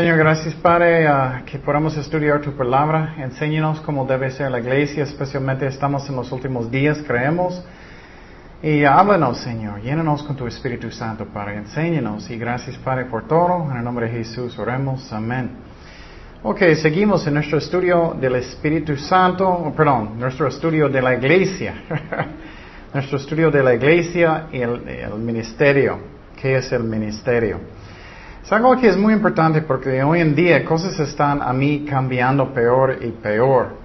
Señor, gracias Padre ah, que podamos estudiar tu palabra. Enséñanos cómo debe ser la iglesia, especialmente estamos en los últimos días, creemos. Y háblanos, Señor, llénanos con tu Espíritu Santo, Padre. Enséñanos y gracias, Padre, por todo. En el nombre de Jesús oremos. Amén. Ok, seguimos en nuestro estudio del Espíritu Santo, perdón, nuestro estudio de la iglesia. nuestro estudio de la iglesia y el, el ministerio. ¿Qué es el ministerio? Es algo que es muy importante porque hoy en día cosas están a mí cambiando peor y peor.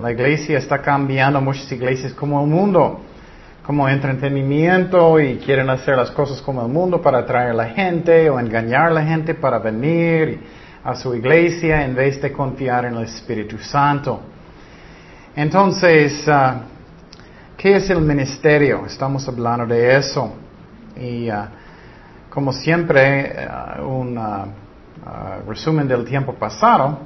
La iglesia está cambiando, muchas iglesias como el mundo, como entretenimiento y quieren hacer las cosas como el mundo para atraer a la gente o engañar a la gente para venir a su iglesia en vez de confiar en el Espíritu Santo. Entonces, ah, ¿qué es el ministerio? Estamos hablando de eso. Y uh, como siempre, eh, un uh, uh, resumen del tiempo pasado,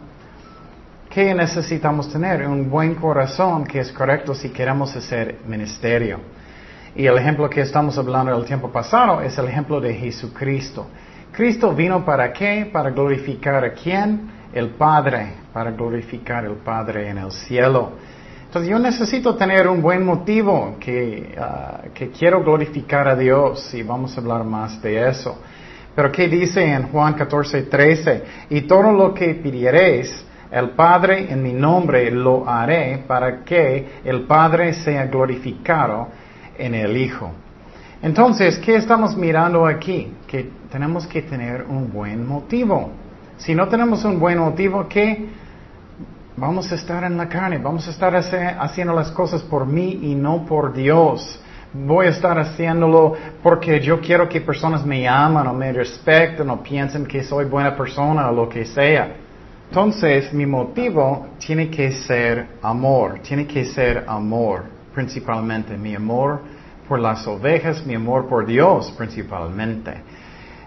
¿qué necesitamos tener? Un buen corazón que es correcto si queremos hacer ministerio. Y el ejemplo que estamos hablando del tiempo pasado es el ejemplo de Jesucristo. Cristo vino para qué? Para glorificar a quién? El Padre, para glorificar al Padre en el cielo. Entonces yo necesito tener un buen motivo que, ah, que quiero glorificar a Dios y vamos a hablar más de eso. Pero ¿qué dice en Juan 14, 13? Y todo lo que pidiereis el Padre en mi nombre lo haré para que el Padre sea glorificado en el Hijo. Entonces, ¿qué estamos mirando aquí? Que tenemos que tener un buen motivo. Si no tenemos un buen motivo, ¿qué? Vamos a estar en la carne, vamos a estar haciendo las cosas por mí y no por Dios. Voy a estar haciéndolo porque yo quiero que personas me aman o me respeten o piensen que soy buena persona o lo que sea. Entonces, mi motivo tiene que ser amor, tiene que ser amor, principalmente mi amor por las ovejas, mi amor por Dios principalmente.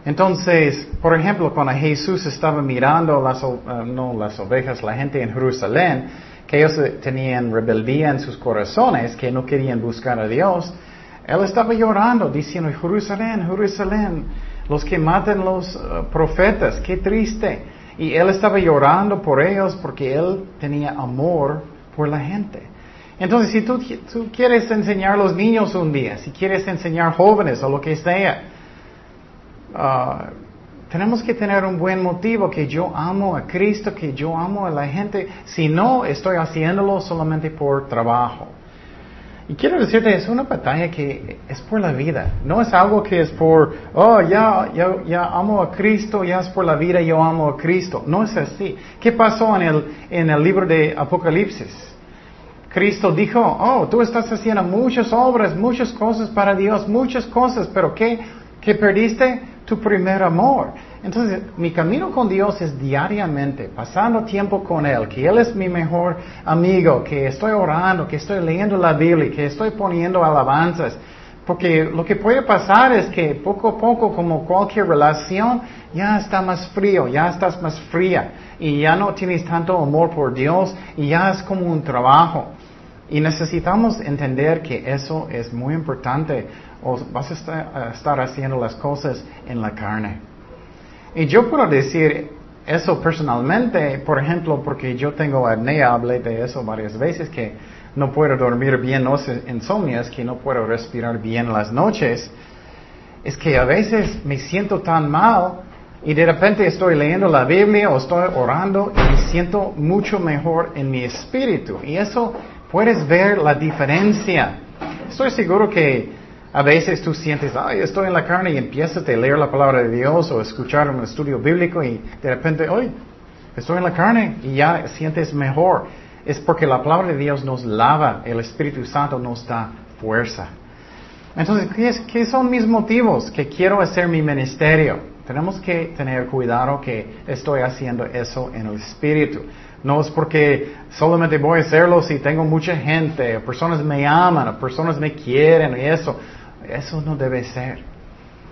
Entonces, por ejemplo, cuando Jesús estaba mirando las, eh, no, las ovejas, la gente en Jerusalén, que ellos tenían rebeldía en sus corazones, que no querían buscar a Dios, él estaba llorando, diciendo, Jerusalén, Jerusalén, los que matan los eh, profetas, qué triste. Y él estaba llorando por ellos porque él tenía amor por la gente. Entonces, si tú, tú quieres enseñar a los niños un día, si quieres enseñar jóvenes o lo que sea, Ah, tenemos que tener un buen motivo que yo amo a Cristo, que yo amo a la gente. Si no, estoy haciéndolo solamente por trabajo. Y quiero decirte, es una batalla que es por la vida. No es algo que es por, oh, ya, ya, ya amo a Cristo, ya es por la vida, yo amo a Cristo. No es así. ¿Qué pasó en el, en el libro de Apocalipsis? Cristo dijo, oh, tú estás haciendo muchas obras, muchas cosas para Dios, muchas cosas, pero ¿qué, qué perdiste? Tu primer amor. Entonces, mi camino con Dios es diariamente, pasando tiempo con Él, que Él es mi mejor amigo, que estoy orando, que estoy leyendo la Biblia, que estoy poniendo alabanzas. Porque lo que puede pasar es que poco a poco, como cualquier relación, ya está más frío, ya estás más fría y ya no tienes tanto amor por Dios y ya es como un trabajo. Y necesitamos entender que eso es muy importante o vas a estar, haciendo las cosas en la carne. Y yo puedo decir eso personalmente, por ejemplo, porque yo tengo apnea, hablé de eso varias veces, que no puedo dormir bien, no insomnias, que no puedo respirar bien las noches, es que a veces me siento tan mal y de repente estoy leyendo la Biblia o estoy orando y me siento mucho mejor en mi espíritu. Y eso puedes ver la diferencia. Estoy seguro que a veces tú sientes, ay, estoy en la carne y empiezas a leer la palabra de Dios o escuchar un estudio bíblico y de repente, ay, estoy en la carne y ya sientes mejor. Es porque la palabra de Dios nos lava, el Espíritu Santo nos da fuerza. Entonces, ¿qué, ¿qué, son mis motivos? Que quiero hacer mi ministerio. Tenemos que tener cuidado que estoy haciendo eso en el Espíritu. No es porque solamente voy a hacerlo si tengo mucha gente, personas me aman, personas me quieren y eso. Eso no debe ser.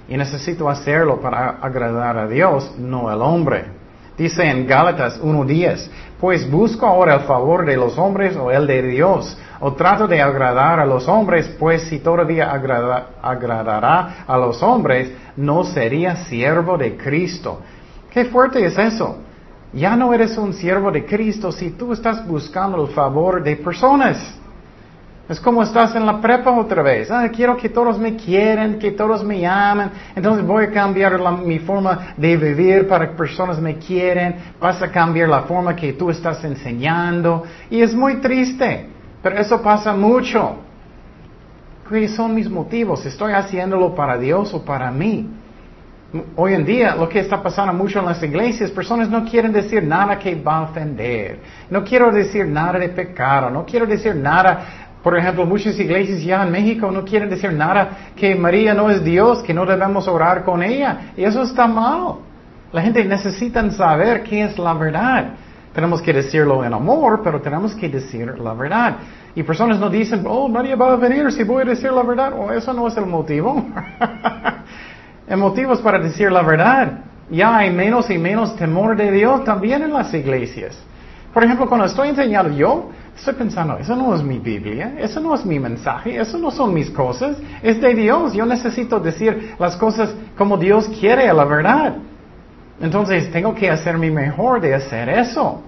Y necesito hacerlo para agradar a Dios, no al hombre. Dice en Gálatas 1.10, pues busco ahora el favor de los hombres o el de Dios, o trato de agradar a los hombres, pues si todavía agradará a los hombres, no sería siervo de Cristo. Qué fuerte es eso. Ya no eres un siervo de Cristo si tú estás buscando el favor de personas. Es como estás en la prepa otra vez. Ah, quiero que todos me quieran, que todos me amen. Entonces voy a cambiar mi forma de vivir para que personas me quieran. Vas a cambiar la forma que tú estás enseñando. Y es muy triste. Pero eso pasa mucho. ¿Qué son mis motivos? ¿Estoy haciéndolo para Dios o para mí? Hoy en día lo que está pasando mucho en las iglesias, personas no quieren decir nada que va a ofender. No quiero decir nada de pecado. No quiero decir nada por ejemplo, muchas iglesias ya en México no quieren decir nada que María no es Dios, que no debemos orar con ella. Y eso está mal. La gente necesita saber qué es la verdad. Tenemos que decirlo en amor, pero tenemos que decir la verdad. Y personas no dicen, oh, María va a venir si voy a decir la verdad. O oh, eso no es el motivo. el motivo es para decir la verdad. Ya hay menos y menos temor de Dios también en las iglesias. Por ejemplo, cuando estoy enseñando yo, Estoy pensando, eso no es mi Biblia, eso no es mi mensaje, eso no son mis cosas, es de Dios. Yo necesito decir las cosas como Dios quiere, la verdad. Entonces tengo que hacer mi mejor de hacer eso.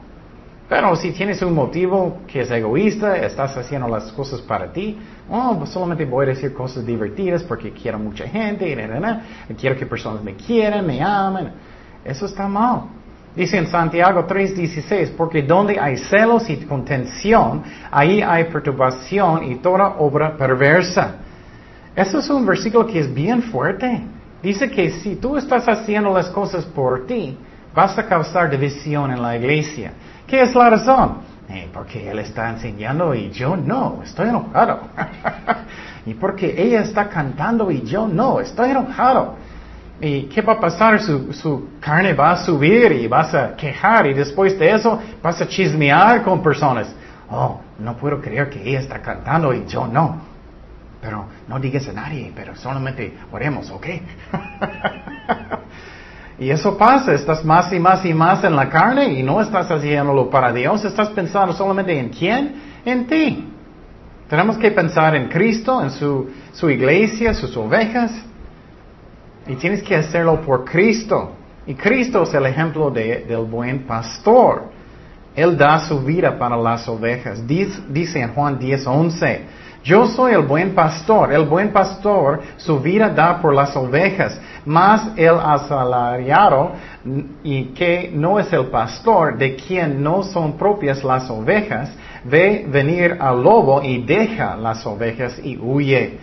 Pero si tienes un motivo que es egoísta, estás haciendo las cosas para ti, oh, pues solamente voy a decir cosas divertidas porque quiero mucha gente, y, quiero que personas me quieran, me amen. Eso está mal. Dice en Santiago 3:16, porque donde hay celos y contención, ahí hay perturbación y toda obra perversa. Eso es un versículo que es bien fuerte. Dice que si tú estás haciendo las cosas por ti, vas a causar división en la iglesia. ¿Qué es la razón? Eh, porque él está enseñando y yo no, estoy enojado. y porque ella está cantando y yo no, estoy enojado. ¿Y qué va a pasar? Su, su, carne va a subir y vas a quejar y después de eso vas a chismear con personas. Oh, no puedo creer que ella está cantando y yo no. Pero no digas a nadie, pero solamente oremos, ¿ok? y eso pasa, estás más y más y más en la carne y no estás haciéndolo para Dios, estás pensando solamente en quién, en ti. Tenemos que pensar en Cristo, en su, su iglesia, sus ovejas. Y tienes que hacerlo por Cristo. Y Cristo es el ejemplo del buen pastor. Él da su vida para las ovejas. Dice, en Juan 10, 11, yo soy el buen pastor. El buen pastor su vida da por las ovejas. Mas el asalariado, y que no es el pastor, de quien no son propias las ovejas, ve venir al lobo y deja las ovejas y huye.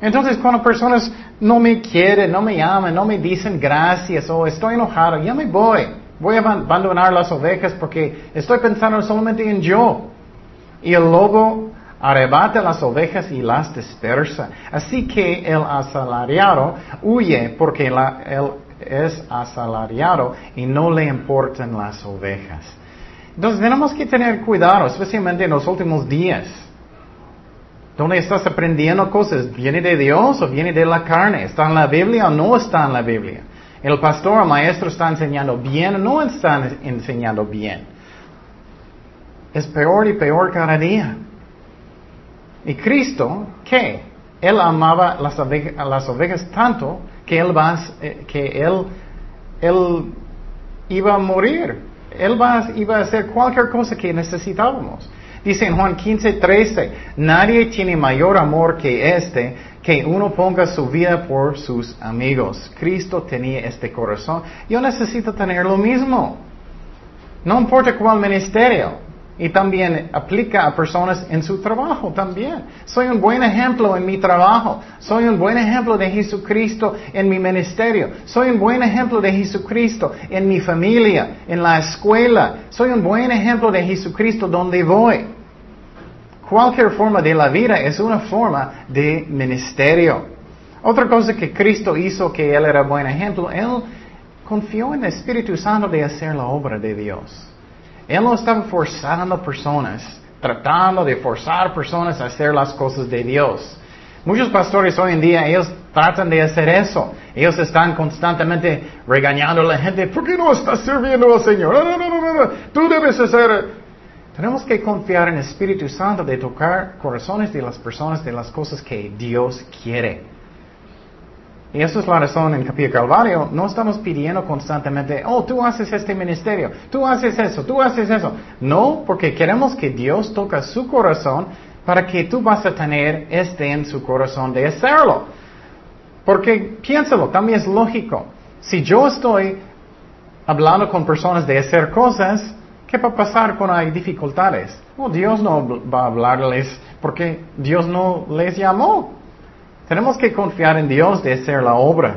Entonces, cuando personas no me quieren, no me llaman, no me dicen gracias o estoy enojado, ya me voy. Voy a abandonar las ovejas porque estoy pensando solamente en yo. Y el lobo arrebata las ovejas y las dispersa. Así que el asalariado huye porque él es asalariado y no le importan las ovejas. Entonces tenemos que tener cuidado, especialmente en los últimos días. ¿Dónde estás aprendiendo cosas? ¿Viene de Dios o viene de la carne? ¿Está en la Biblia o no está en la Biblia? El pastor o maestro está enseñando bien o no está enseñando bien. Es peor y peor cada día. Y Cristo, ¿qué? Él amaba las ovejas, las ovejas tanto que él, eh, iba a morir. Él iba a hacer cualquier cosa que necesitábamos. Dice en Juan 15, 13, nadie tiene mayor amor que este, que uno ponga su vida por sus amigos. Cristo tenía este corazón. Yo necesito tener lo mismo. No importa cuál ministerio. Y también aplica a personas en su trabajo también. Soy un buen ejemplo en mi trabajo. Soy un buen ejemplo de Jesucristo en mi ministerio. Soy un buen ejemplo de Jesucristo en mi familia, en la escuela. Soy un buen ejemplo de Jesucristo donde voy. Cualquier forma de la vida es una forma de ministerio. Otra cosa que Cristo hizo que Él era buen ejemplo, Él confió en el Espíritu Santo de hacer la obra de Dios. Él no estaba forzando personas, tratando de forzar personas a hacer las cosas de Dios. Muchos pastores hoy en día, ellos tratan de hacer eso. Ellos están constantemente regañando a la gente, ¿por qué no estás sirviendo al Señor? No, no, no, no, tú debes hacer tenemos que confiar en el Espíritu Santo de tocar corazones de las personas de las cosas que Dios quiere. Y eso es la razón en Capilla Calvario. No estamos pidiendo constantemente, oh, tú haces este ministerio, tú haces eso, tú haces eso. No, porque queremos que Dios toque su corazón para que tú vas a tener este en su corazón de hacerlo. Porque piénsalo, también es lógico. Si yo estoy hablando con personas de hacer cosas, ¿qué va a pasar cuando hay dificultades? Oh, Dios no va a hablarles porque Dios no les llamó. Tenemos que confiar en Dios de hacer la obra.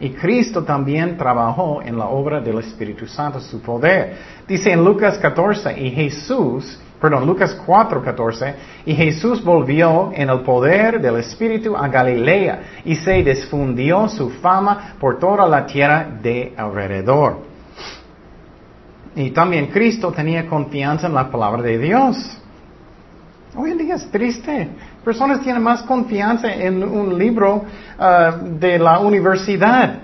Y Cristo también trabajó en la obra del Espíritu Santo, su poder. Dice en Lucas 14, y Jesús, perdón, Lucas 4, 14, y Jesús volvió en el poder del Espíritu a Galilea y se difundió su fama por toda la tierra de alrededor. Y también Cristo tenía confianza en la palabra de Dios. Hoy en día es triste. Personas tienen más confianza en un libro uh, de la universidad.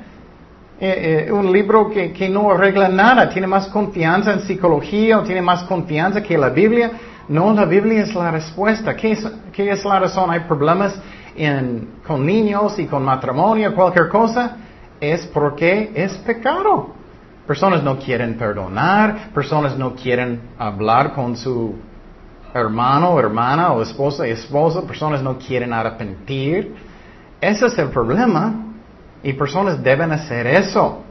Eh, eh, un libro que, que, no arregla nada. Tiene más confianza en psicología o tiene más confianza que la Biblia. No, la Biblia es la respuesta. ¿Qué es, qué es la razón? Hay problemas en, con niños y con matrimonio, cualquier cosa. Es porque es pecado. Personas no quieren perdonar, personas no quieren hablar con su hermano, hermana o esposa esposa, personas no quieren arrepentir. Ese es el problema y personas deben hacer eso.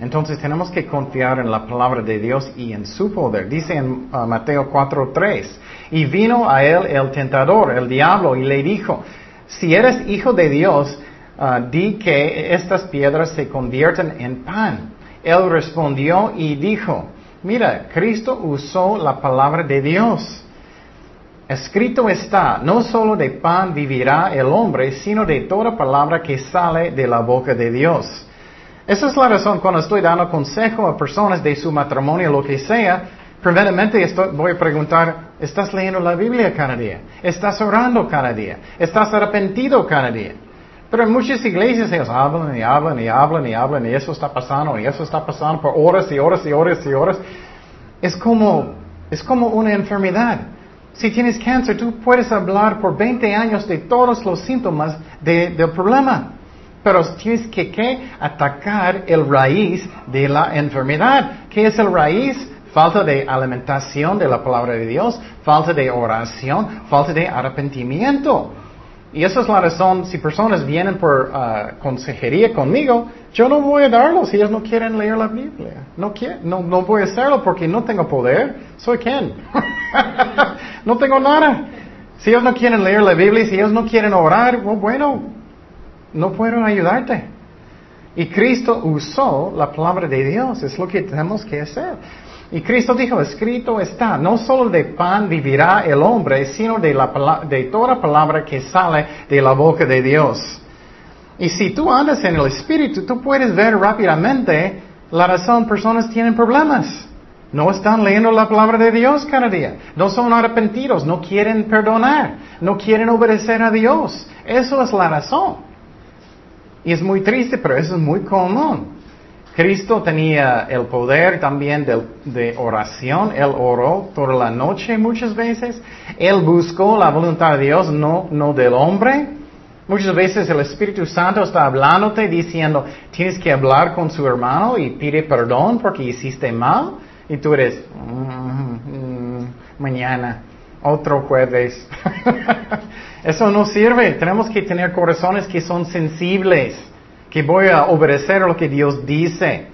Entonces tenemos que confiar en la palabra de Dios y en su poder. Dice en uh, Mateo 4:3, y vino a él el tentador, el diablo, y le dijo, si eres hijo de Dios, uh, di que estas piedras se convierten en pan. Él respondió y dijo, mira, Cristo usó la palabra de Dios. Escrito está, no solo de pan vivirá el hombre, sino de toda palabra que sale de la boca de Dios. Esa es la razón cuando estoy dando consejo a personas de su matrimonio, lo que sea, primeramente voy a preguntar, ¿estás leyendo la Biblia cada día? ¿Estás orando cada día? ¿Estás arrepentido cada día? Pero en muchas iglesias ellos hablan y hablan y hablan y hablan y eso está pasando y eso está pasando por horas y horas y horas y horas. Es como, es como una enfermedad. Si tienes cáncer, tú puedes hablar por 20 años de todos los síntomas del problema. Pero tienes que ¿qué? atacar el raíz de la enfermedad. ¿Qué es el raíz? Falta de alimentación de la palabra de Dios, falta de oración, falta de arrepentimiento. Y esa es la razón, si personas vienen por uh, consejería conmigo, yo no voy a darlo si ellos no quieren leer la Biblia. No, no, no voy a hacerlo porque no tengo poder. Soy quién. no tengo nada. Si ellos no quieren leer la Biblia, si ellos no quieren orar, bueno, no puedo ayudarte. Y Cristo usó la palabra de Dios, es lo que tenemos que hacer. Y Cristo dijo, escrito está, no solo de pan vivirá el hombre, sino de, la, de toda palabra que sale de la boca de Dios. Y si tú andas en el Espíritu, tú puedes ver rápidamente la razón personas tienen problemas. No están leyendo la palabra de Dios cada día. No son arrepentidos, no quieren perdonar, no quieren obedecer a Dios. Eso es la razón. Y es muy triste, pero eso es muy común. Cristo tenía el poder también de, oración. Él oró toda la noche muchas veces. Él buscó la voluntad de Dios, no, no del hombre. Muchas veces el Espíritu Santo está hablándote diciendo, tienes que hablar con su hermano y pide perdón porque hiciste mal. Y tú eres, mm, mm, mañana, otro jueves. Eso no sirve. Tenemos que tener corazones que son sensibles que voy a obedecer lo que Dios dice.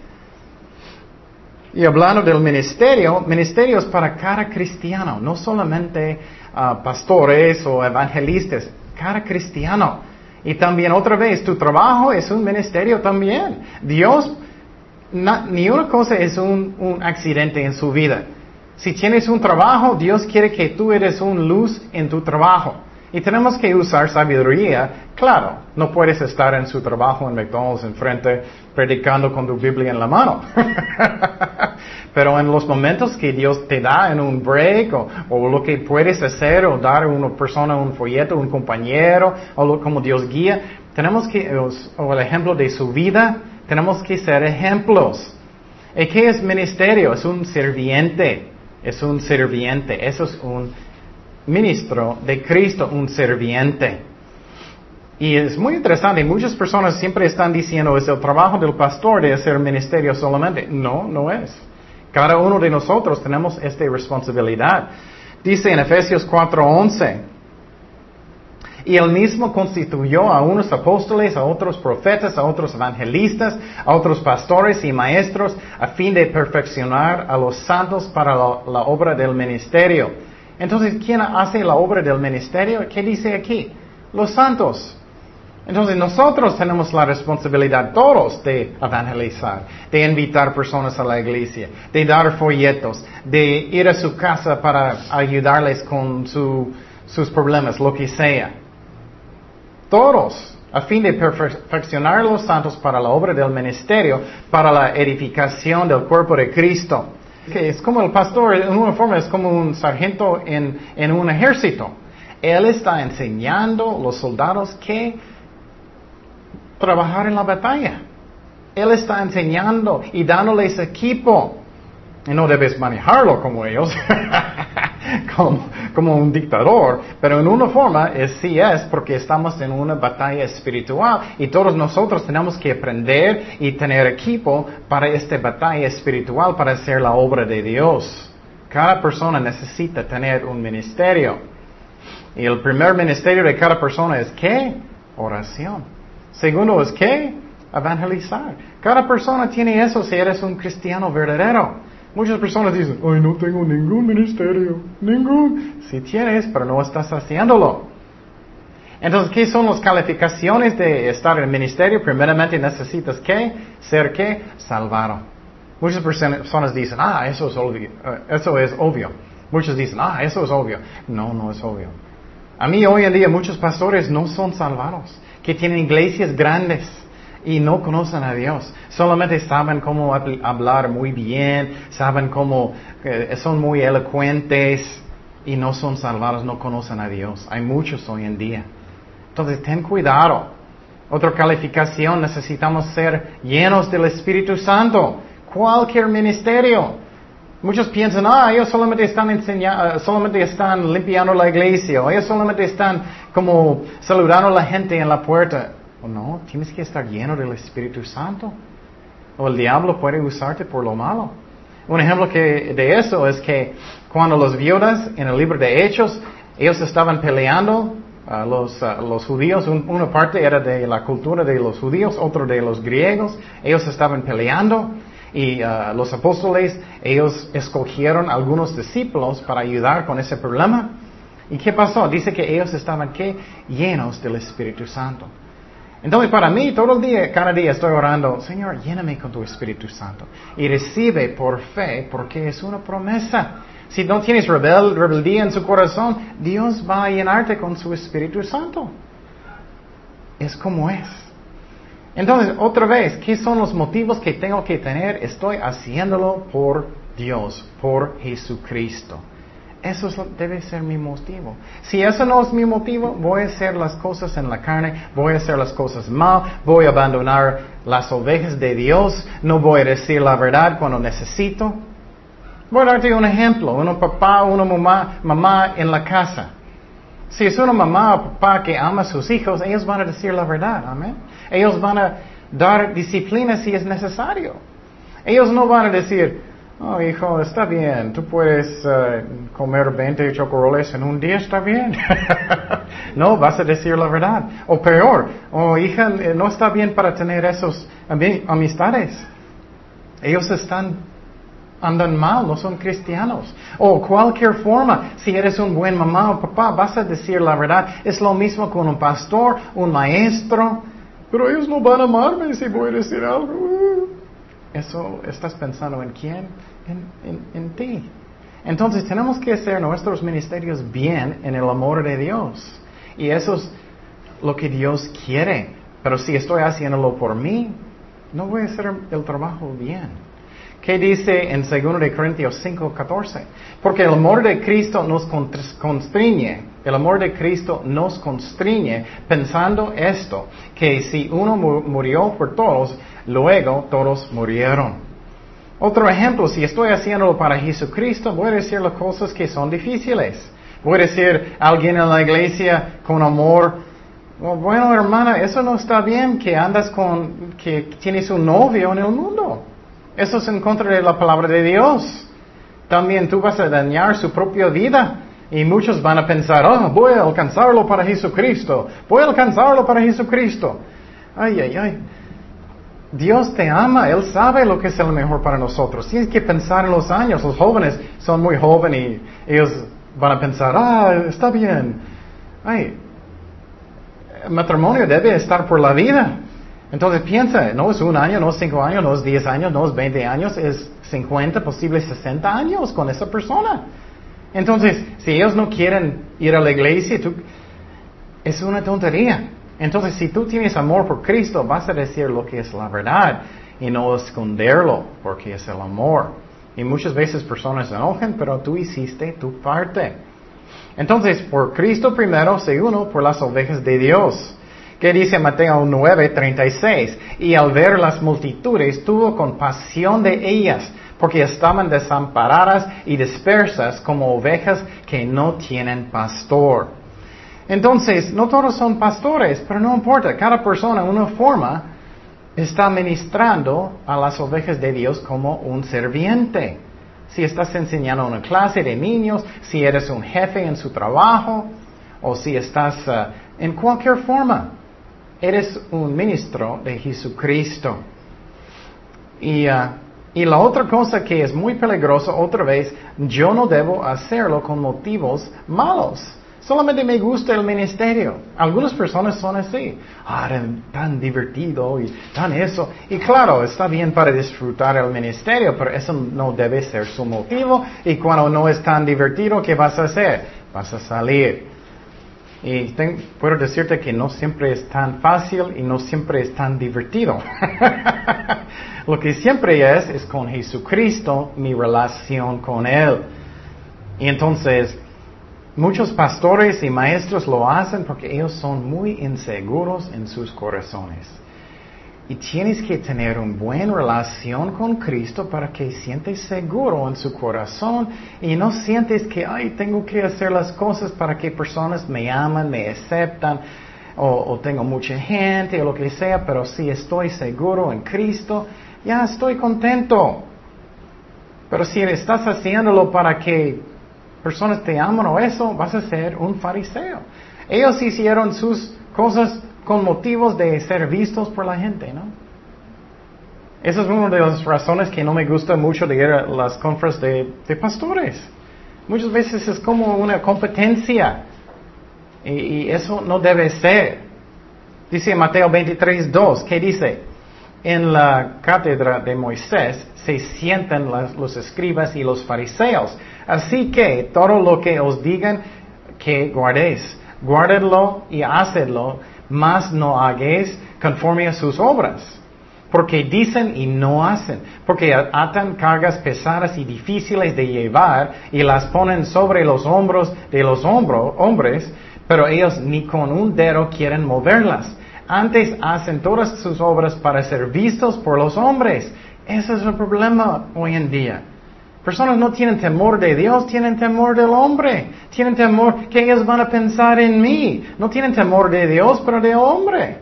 Y hablando del ministerio, ministerio es para cada cristiano, no solamente uh, pastores o evangelistas, cada cristiano. Y también otra vez, tu trabajo es un ministerio también. Dios, ni una cosa es un, un accidente en su vida. Si tienes un trabajo, Dios quiere que tú eres un luz en tu trabajo. Y tenemos que usar sabiduría. Claro, no puedes estar en su trabajo en McDonald's enfrente predicando con tu Biblia en la mano. Pero en los momentos que Dios te da en un break o, lo que puedes hacer o dar a una persona un folleto, un compañero o lo, como Dios guía, tenemos que, o el ejemplo de su vida, tenemos que ser ejemplos. ¿Y qué es ministerio? Es un serviente. Es un serviente. Eso es un ministro de Cristo, un serviente. Y es muy interesante, muchas personas siempre están diciendo, es el trabajo del pastor de hacer ministerio solamente. No, no es. Cada uno de nosotros tenemos esta responsabilidad. Dice en Efesios 4:11, y él mismo constituyó a unos apóstoles, a otros profetas, a otros evangelistas, a otros pastores y maestros, a fin de perfeccionar a los santos para la, obra del ministerio. Entonces, ¿quién hace la obra del ministerio? ¿Qué dice aquí? Los santos. Entonces nosotros tenemos la responsabilidad todos de evangelizar, de invitar personas a la iglesia, de dar folletos, de ir a su casa para ayudarles con sus problemas, lo que sea. Todos, a fin de perfeccionar a los santos para la obra del ministerio, para la edificación del cuerpo de Cristo. Que es como el pastor, en una forma, es como un sargento en, en un ejército. Él está enseñando a los soldados que trabajar en la batalla. Él está enseñando y dándoles equipo. Y no debes manejarlo como ellos, como, un dictador, pero en una forma es, sí es porque estamos en una batalla espiritual y todos nosotros tenemos que aprender y tener equipo para esta batalla espiritual, para hacer la obra de Dios. Cada persona necesita tener un ministerio. Y el primer ministerio de cada persona es ¿qué? Oración. Segundo es que evangelizar. Cada persona tiene eso si eres un cristiano verdadero. Muchas personas dicen, ay, no tengo ningún ministerio, ningún. Si tienes, pero no estás haciéndolo. Entonces, ¿qué son las calificaciones de estar en el ministerio? Primeramente necesitas que ser que salvado. Muchas personas dicen, ah, eso es obvio. Eh, eso es obvio. Muchos dicen, ah, eso es obvio. No, no es obvio. A mí hoy en día muchos pastores no son salvados que tienen iglesias grandes y no conocen a Dios. Solamente saben cómo hablar muy bien, saben cómo eh, son muy elocuentes y no son salvados, no conocen a Dios. Hay muchos hoy en día. Entonces, ten cuidado. Otra calificación, necesitamos ser llenos del Espíritu Santo. Cualquier ministerio. Muchos piensan, ah, ellos solamente están enseñando, solamente están limpiando la iglesia, o ellos solamente están como saludando a la gente en la puerta. O no, tienes que estar lleno del Espíritu Santo. O el diablo puede usarte por lo malo. Un ejemplo de eso es que cuando los viudas en el libro de Hechos, ellos estaban peleando, los, los judíos, una parte era de la cultura de los judíos, otro de los griegos, ellos estaban peleando y uh, los apóstoles, ellos escogieron algunos discípulos para ayudar con ese problema. ¿Y qué pasó? Dice que ellos estaban ¿qué? llenos del Espíritu Santo. Entonces para mí todo el día, cada día estoy orando, Señor, lléname con tu Espíritu Santo. Y recibe por fe, porque es una promesa. Si no tienes rebel, rebeldía en su corazón, Dios va a llenarte con su Espíritu Santo. Es como es. Entonces, otra vez, ¿qué son los motivos que tengo que tener? Estoy haciéndolo por Dios, por Jesucristo. Eso debe ser mi motivo. Si eso no es mi motivo, voy a hacer las cosas en la carne, voy a hacer las cosas mal, voy a abandonar las ovejas de Dios, no voy a decir la verdad cuando necesito. Voy a darte un ejemplo, un papá, una mamá, mamá en la casa. Si es una mamá o papá que ama a sus hijos, ellos van a decir la verdad, amén. Ellos van a dar disciplina si es necesario. Ellos no van a decir, oh hijo, está bien, tú puedes eh, comer 20 chocoroles en un día, está bien. no, vas a decir la verdad. O peor, oh hija, eh, no está bien para tener esos amistades. Ellos están andan mal, no son cristianos. O cualquier forma, si eres un buen mamá o papá, vas a decir la verdad. Es lo mismo con un pastor, un maestro. Pero ellos no van a amarme si voy a decir algo. Eso estás pensando en quién? En, en ti. Entonces tenemos que hacer nuestros ministerios bien en el amor de Dios. Y eso es lo que Dios quiere. Pero si estoy haciéndolo por mí, no voy a hacer el trabajo bien. ¿Qué dice en 2 de Corintios 5, 14? Porque el amor de Cristo nos constriñe, el amor de Cristo nos constriñe pensando esto, que si uno murió por todos, luego todos murieron. Otro ejemplo, si estoy haciéndolo para Jesucristo, voy a decir las cosas que son difíciles. Voy a decir a alguien en la iglesia con amor, Oh, bueno, hermana, eso no está bien que andas con, que tienes un novio en el mundo. Eso es en contra de la palabra de Dios. También tú vas a dañar su propia vida. Y muchos van a pensar, oh, voy a alcanzarlo para Jesucristo. Voy a alcanzarlo para Jesucristo. Ay, ay, ay. Dios te ama, Él sabe lo que es el mejor para nosotros. Tienes que pensar en los años. Los jóvenes son muy jóvenes y ellos van a pensar, ah, está bien. Ay, el matrimonio debe estar por la vida. Entonces piensa, no es un año, no es cinco años, no es diez años, no es veinte años, es cincuenta, posible sesenta años con esa persona. Entonces, si ellos no quieren ir a la iglesia, es una tontería. Entonces, si tú tienes amor por Cristo, vas a decir lo que es la verdad y no esconderlo, porque es el amor. Y muchas veces personas se enojan, pero tú hiciste tu parte. Entonces, por Cristo primero, segundo, por las ovejas de Dios. ¿Qué dice Mateo 9, 36? Y al ver las multitudes, tuvo compasión de ellas, porque estaban desamparadas y dispersas como ovejas que no tienen pastor. Entonces, no todos son pastores, pero no importa, cada persona en una forma está ministrando a las ovejas de Dios como un serviente. Si estás enseñando una clase de niños, si eres un jefe en su trabajo, o si estás uh, en cualquier forma, eres un ministro de Jesucristo. Y, y la otra cosa que es muy peligrosa, otra vez, yo no debo hacerlo con motivos malos. Solamente me gusta el ministerio. Algunas personas son así. Ah, tan divertido y tan eso. Y claro, está bien para disfrutar el ministerio, pero eso no debe ser su motivo. Y cuando no es tan divertido, ¿qué vas a hacer? Vas a salir. Y puedo decirte que no siempre es tan fácil y no siempre es tan divertido. Lo que siempre es, es con Jesucristo, mi relación con Él. Y entonces, Muchos pastores y maestros lo hacen porque ellos son muy inseguros en sus corazones. Y tienes que tener una buena relación con Cristo para que sientes seguro en su corazón y no sientes que, ay, tengo que hacer las cosas para que personas me aman, me aceptan, o, o tengo mucha gente, o lo que sea, pero si estoy seguro en Cristo, ya estoy contento. Pero si estás haciéndolo para que personas te aman o eso, vas a ser un fariseo. Ellos hicieron sus cosas con motivos de ser vistos por la gente, ¿no? Esa es una de las razones que no me gusta mucho de ir a las conferencias de, pastores. Muchas veces es como una competencia y, eso no debe ser. Dice Mateo 23, 2, ¿qué dice? En la cátedra de Moisés se sientan los escribas y los fariseos. Así que todo lo que os digan que guardéis, guardadlo y hacedlo, mas no hagáis conforme a sus obras. Porque dicen y no hacen, porque atan cargas pesadas y difíciles de llevar y las ponen sobre los hombros de los hombres, pero ellos ni con un dedo quieren moverlas. Antes hacen todas sus obras para ser vistos por los hombres. Ese es el problema hoy en día. Personas no tienen temor de Dios, tienen temor del hombre. Tienen temor que ellos van a pensar en mí. No tienen temor de Dios, pero del hombre.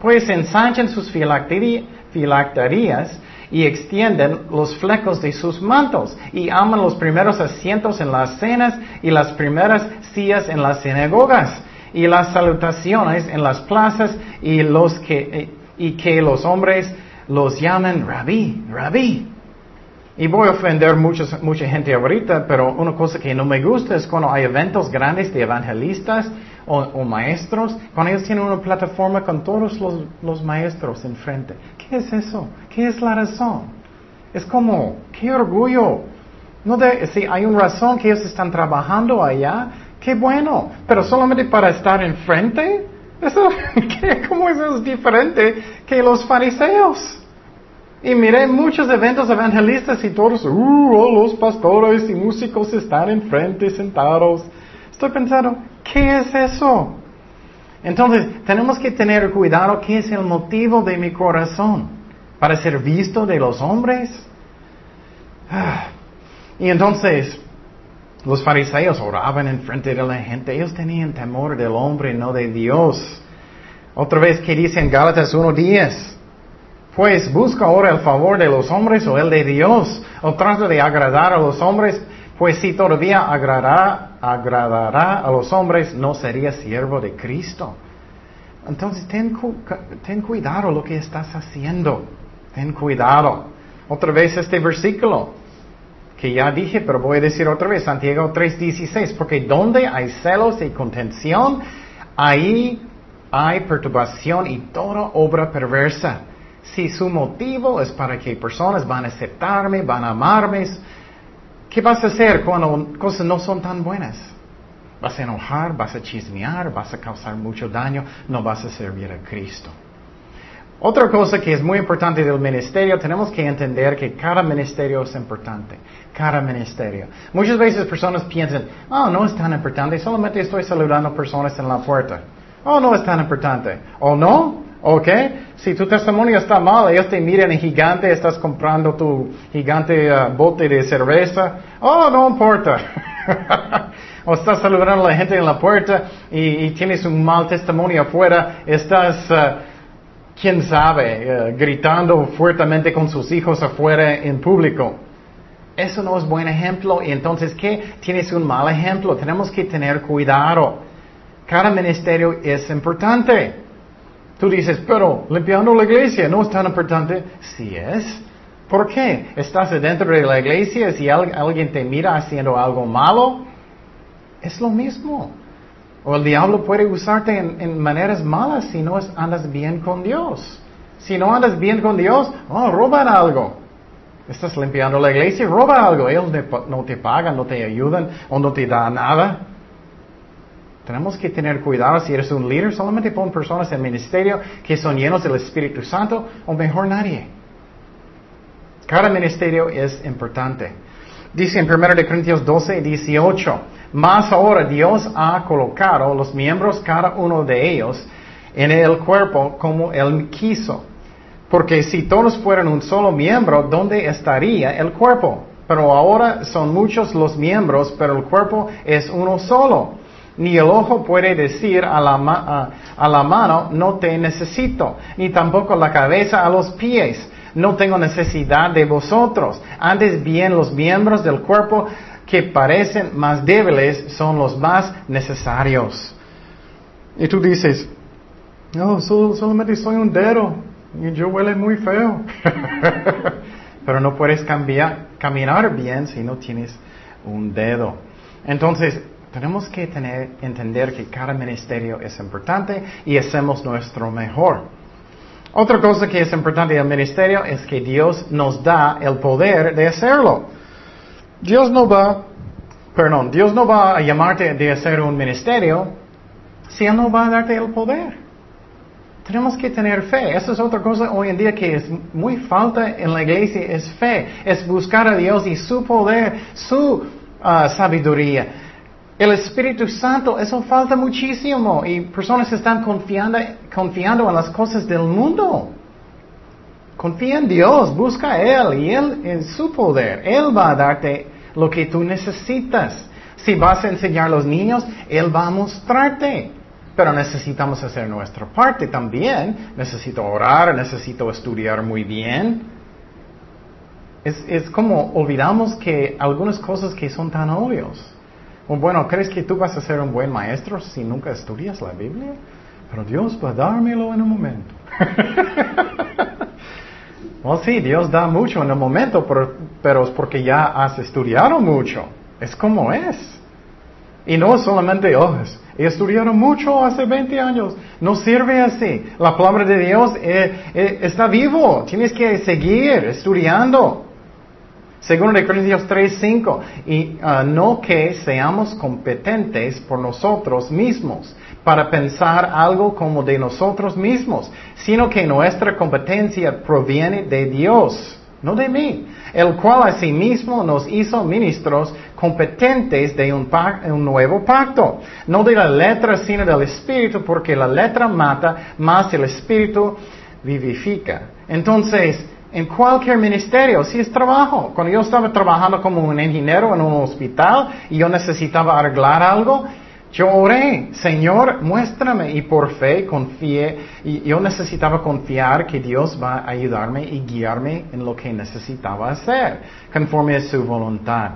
Pues ensanchan sus filacterías y extienden los flecos de sus mantos y aman los primeros asientos en las cenas y las primeras sillas en las sinagogas y las salutaciones en las plazas y los que y que los hombres los llaman rabí, rabí. Y voy a ofender muchos, mucha gente ahorita, pero una cosa que no me gusta es cuando hay eventos grandes de evangelistas o, maestros, cuando ellos tienen una plataforma con todos los, los maestros enfrente. ¿Qué es eso? ¿Qué es la razón? Es como, qué orgullo. No de, si hay una razón que ellos están trabajando allá, qué bueno, pero solamente para estar enfrente, eso, ¿cómo eso es diferente que los fariseos? Y miré muchos eventos evangelistas y todos, uh, oh, los pastores y músicos están enfrente sentados. Estoy pensando, ¿qué es eso? Entonces, tenemos que tener cuidado qué es el motivo de mi corazón. ¿Para ser visto de los hombres? Ah. Y entonces, los fariseos oraban en frente de la gente. Ellos tenían temor del hombre, no de Dios. Otra vez que dice en Gálatas 1.10. Pues busca ahora el favor de los hombres o el de Dios, o trata de agradar a los hombres, pues si todavía agradará, agradará a los hombres, no sería siervo de Cristo. Entonces ten, ten cuidado lo que estás haciendo. Ten cuidado. Otra vez este versículo que ya dije, pero voy a decir otra vez, Santiago 3:16, porque donde hay celos y contención, ahí hay perturbación y toda obra perversa. Si su motivo es para que personas van a aceptarme, van a amarme, ¿qué vas a hacer cuando cosas no son tan buenas? Vas a enojar, vas a chismear, vas a causar mucho daño, no vas a servir a Cristo. Otra cosa que es muy importante del ministerio, tenemos que entender que cada ministerio es importante. Cada ministerio. Muchas veces personas piensan, oh, no es tan importante, solamente estoy saludando personas en la puerta. Oh, no es tan importante. ¿O no? ¿Ok? Si tu testimonio está mal, ellos te miran en gigante, estás comprando tu gigante uh, bote de cerveza. Oh, no importa. o estás saludando a la gente en la puerta y, tienes un mal testimonio afuera, estás... Uh, quién sabe, eh, gritando fuertemente con sus hijos afuera en público. Eso no es buen ejemplo. Y entonces, ¿qué? Tienes un mal ejemplo. Tenemos que tener cuidado. Cada ministerio es importante. Tú dices, pero limpiando la iglesia no es tan importante. Sí es. ¿Por qué? ¿Estás dentro de la iglesia y alguien te mira haciendo algo malo? Es lo mismo. O el diablo puede usarte en, maneras malas si no andas bien con Dios. Si no andas bien con Dios, oh, roban algo. Estás limpiando la iglesia, roba algo. Ellos no te pagan, no te ayudan o no te dan nada. Tenemos que tener cuidado si eres un líder, solamente pon personas en ministerio que son llenos del Espíritu Santo o mejor nadie. Cada ministerio es importante. Dice en 1 Corintios 12, 18. Más ahora Dios ha colocado los miembros, cada uno de ellos, en el cuerpo como Él quiso. Porque si todos fueran un solo miembro, ¿dónde estaría el cuerpo? Pero ahora son muchos los miembros, pero el cuerpo es uno solo. Ni el ojo puede decir a la, a la mano, no te necesito, ni tampoco la cabeza a los pies, no tengo necesidad de vosotros. Antes bien los miembros del cuerpo que parecen más débiles son los más necesarios. Y tú dices, no, solamente soy un dedo y yo huele muy feo. Pero no puedes caminar bien si no tienes un dedo. Entonces, tenemos que tener, entender que cada ministerio es importante y hacemos nuestro mejor. Otra cosa que es importante del ministerio es que Dios nos da el poder de hacerlo. Dios no va, perdón, Dios no va a llamarte de hacer un ministerio si Él no va a darte el poder. Tenemos que tener fe. Esa es otra cosa hoy en día que es muy falta en la iglesia, es fe. Es buscar a Dios y su poder, su ah, sabiduría. El Espíritu Santo, eso falta muchísimo y personas están confiando, confiando en las cosas del mundo. Confía en Dios, busca a Él y Él en su poder. Él va a darte lo que tú necesitas. Si vas a enseñar a los niños, Él va a mostrarte. Pero necesitamos hacer nuestra parte también. Necesito orar, necesito estudiar muy bien. Es, es como olvidamos que algunas cosas que son tan obvios. Bueno, ¿crees que tú vas a ser un buen maestro si nunca estudias la Biblia? Pero Dios va a dármelo en un momento. Oh, sí, Dios da mucho en el momento, pero, es porque ya has estudiado mucho. Es como es. Y no solamente, oh, he estudiado mucho hace 20 años. No sirve así. La palabra de Dios eh, eh, está vivo. Tienes que seguir estudiando. Segundo de Corintios 3, 5. Y ah, no que seamos competentes por nosotros mismos para pensar algo como de nosotros mismos, sino que nuestra competencia proviene de Dios, no de mí, el cual asimismo nos hizo ministros competentes de un, un, nuevo pacto, no de la letra, sino del Espíritu, porque la letra mata, más el Espíritu vivifica. Entonces, en cualquier ministerio, si es trabajo. Cuando yo estaba trabajando como un ingeniero en un hospital y yo necesitaba arreglar algo, Yo oré, Señor, muéstrame y por fe confié y yo necesitaba confiar que Dios va a ayudarme y guiarme en lo que necesitaba hacer, conforme a su voluntad.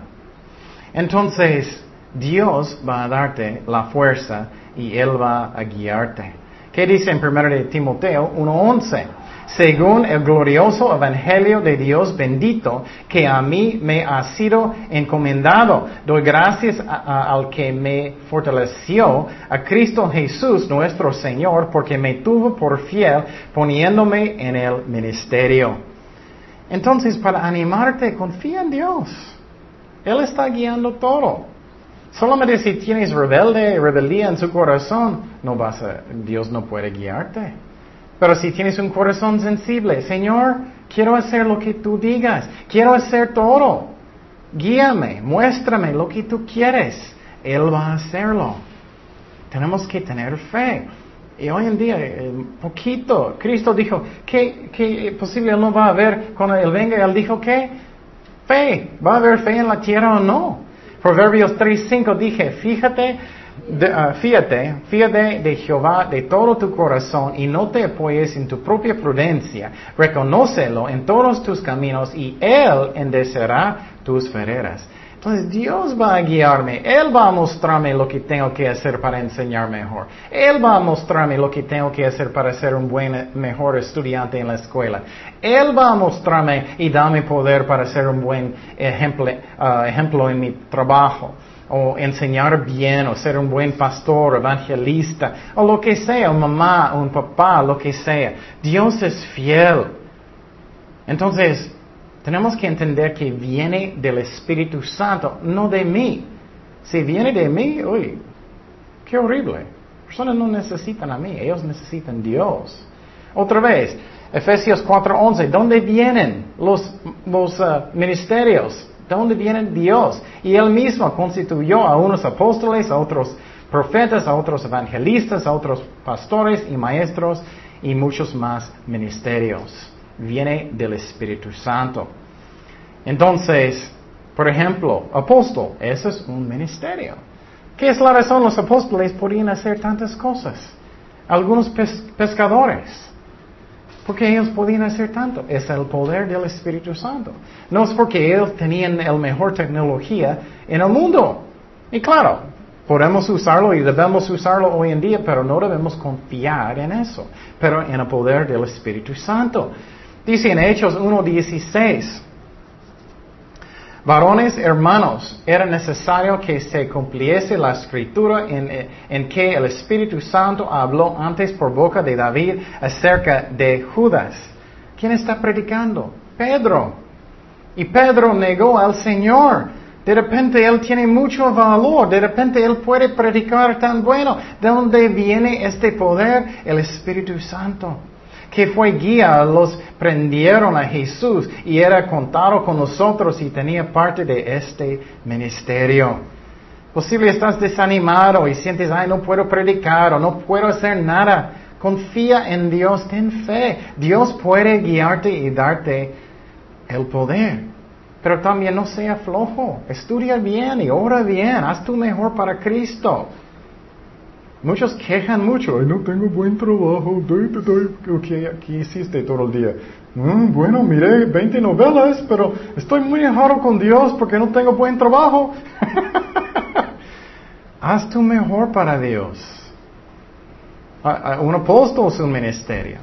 Entonces, Dios va a darte la fuerza y Él va a guiarte. ¿Qué dice en 1 de Timoteo 1.11? Según el glorioso evangelio de Dios bendito que a mí me ha sido encomendado. Doy gracias al que me fortaleció, a Cristo Jesús nuestro Señor, porque me tuvo por fiel poniéndome en el ministerio. Entonces, para animarte, confía en Dios. Él está guiando todo. Solamente si tienes rebelde, rebeldía en su corazón, no vas a, Dios no puede guiarte. Pero si tienes un corazón sensible, Señor, quiero hacer lo que tú digas, quiero hacer todo. Guíame, muéstrame lo que tú quieres. Él va a hacerlo. Tenemos que tener fe. Y hoy en día, eh, poquito, Cristo dijo, ¿qué, qué posible no va a haber cuando Él venga? Él dijo, ¿qué? Fe. ¿Va a haber fe en la tierra o no? Proverbios 3.5 dije, fíjate Ah, fíjate, fíjate de Jehová de todo tu corazón y no te apoyes en tu propia prudencia. Reconócelo en todos tus caminos y Él endecerá tus veredas. Entonces Dios va a guiarme, Él va a mostrarme lo que tengo que hacer para enseñar mejor. Él va a mostrarme lo que tengo que hacer para ser un buen, mejor estudiante en la escuela. Él va a mostrarme y darme poder para ser un buen ejemplo, ah, ejemplo en mi trabajo o enseñar bien, o ser un buen pastor, evangelista, o lo que sea, un mamá, un papá, lo que sea. Dios es fiel. Entonces, tenemos que entender que viene del Espíritu Santo, no de mí. Si viene de mí, uy, qué horrible. Personas no necesitan a mí, ellos necesitan Dios. Otra vez, Efesios 4:11, ¿dónde vienen los, los uh, ministerios? ¿De dónde viene Dios? Y Él mismo constituyó a unos apóstoles, a otros profetas, a otros evangelistas, a otros pastores y maestros y muchos más ministerios. Viene del Espíritu Santo. Entonces, por ejemplo, apóstol, eso es un ministerio. ¿Qué es la razón? Los apóstoles podían hacer tantas cosas. Algunos pescadores, porque ellos podían hacer tanto. Es el poder del Espíritu Santo. No es porque ellos tenían la mejor tecnología en el mundo. Y claro, podemos usarlo y debemos usarlo hoy en día, pero no debemos confiar en eso, pero en el poder del Espíritu Santo. Dice en Hechos 1.16, Varones hermanos, era necesario que se cumpliese la escritura en, que el Espíritu Santo habló antes por boca de David acerca de Judas. ¿Quién está predicando? Pedro. Y Pedro negó al Señor. De repente él tiene mucho valor, de repente él puede predicar tan bueno. ¿De dónde viene este poder? El Espíritu Santo que fue guía, los prendieron a Jesús y era contado con nosotros y tenía parte de este ministerio. Posible estás desanimado y sientes, ay, no puedo predicar o no puedo hacer nada. Confía en Dios, ten fe. Dios puede guiarte y darte el poder. Pero también no sea flojo. Estudia bien y ora bien. Haz tu mejor para Cristo. Muchos quejan mucho, Ay, no tengo buen trabajo, ¿qué, hiciste todo el día? Mm, bueno, miré 20 novelas, pero estoy muy enojado con Dios porque no tengo buen trabajo. Haz tu mejor para Dios. Un apóstol es un ministerio.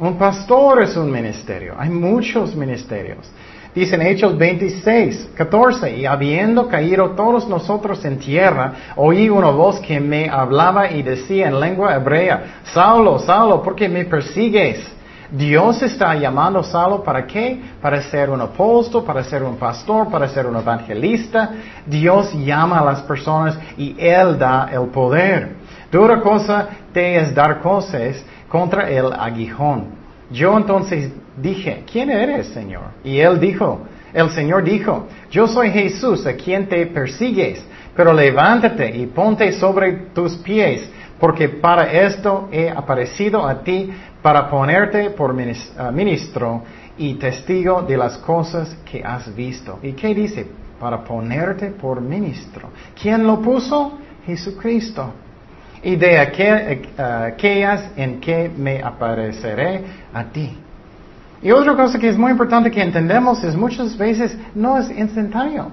Un pastor es un ministerio. Hay muchos ministerios. Dicen Hechos 26, 14, y habiendo caído todos nosotros en tierra, oí una voz que me hablaba y decía en lengua hebrea, Saulo, Saulo, ¿por qué me persigues? Dios está llamando a Saulo para qué? Para ser un apóstol, para ser un pastor, para ser un evangelista. Dios llama a las personas y Él da el poder. Dura cosa te es dar cosas contra el aguijón. Yo entonces dije, ¿quién eres, Señor? Y él dijo, el Señor dijo, yo soy Jesús a quien te persigues, pero levántate y ponte sobre tus pies, porque para esto he aparecido a ti, para ponerte por ah, ministro y testigo de las cosas que has visto. ¿Y qué dice? Para ponerte por ministro. ¿Quién lo puso? Jesucristo. Y de aquellas en que me apareceré a ti. Y otra cosa que es muy importante que entendemos es muchas veces no es instantáneo.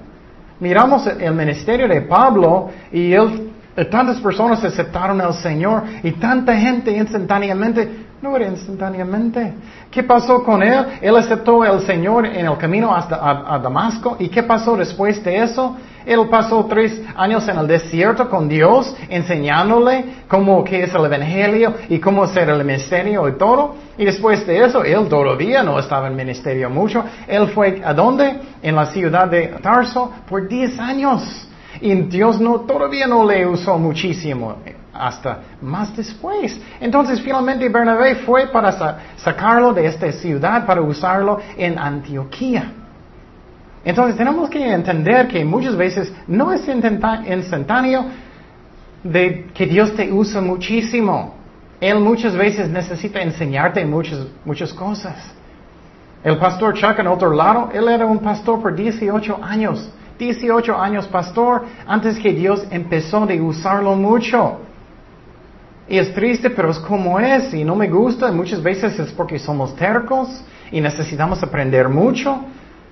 Miramos el ministerio de Pablo y él, tantas personas aceptaron al Señor y tanta gente instantáneamente no era instantáneamente. ¿Qué pasó con él? Él aceptó al Señor en el camino hasta a, Damasco. ¿Y qué pasó después de eso? Él pasó tres años en el desierto con Dios, enseñándole cómo que es el Evangelio y cómo hacer el ministerio y todo. Y después de eso, él todavía no estaba en ministerio mucho. Él fue a dónde? En la ciudad de Tarso por diez años. Y Dios todavía no le usó muchísimo hasta más después. Entonces finalmente Bernabé fue para sacarlo de esta ciudad, para usarlo en Antioquía. Entonces tenemos que entender que muchas veces no es instantáneo de que Dios te usa muchísimo. Él muchas veces necesita enseñarte muchas, muchas cosas. El pastor Chuck en otro lado, él era un pastor por 18 años. 18 años pastor antes que Dios empezó de usarlo mucho. Y es triste, pero es como es y no me gusta. muchas veces es porque somos tercos y necesitamos aprender mucho.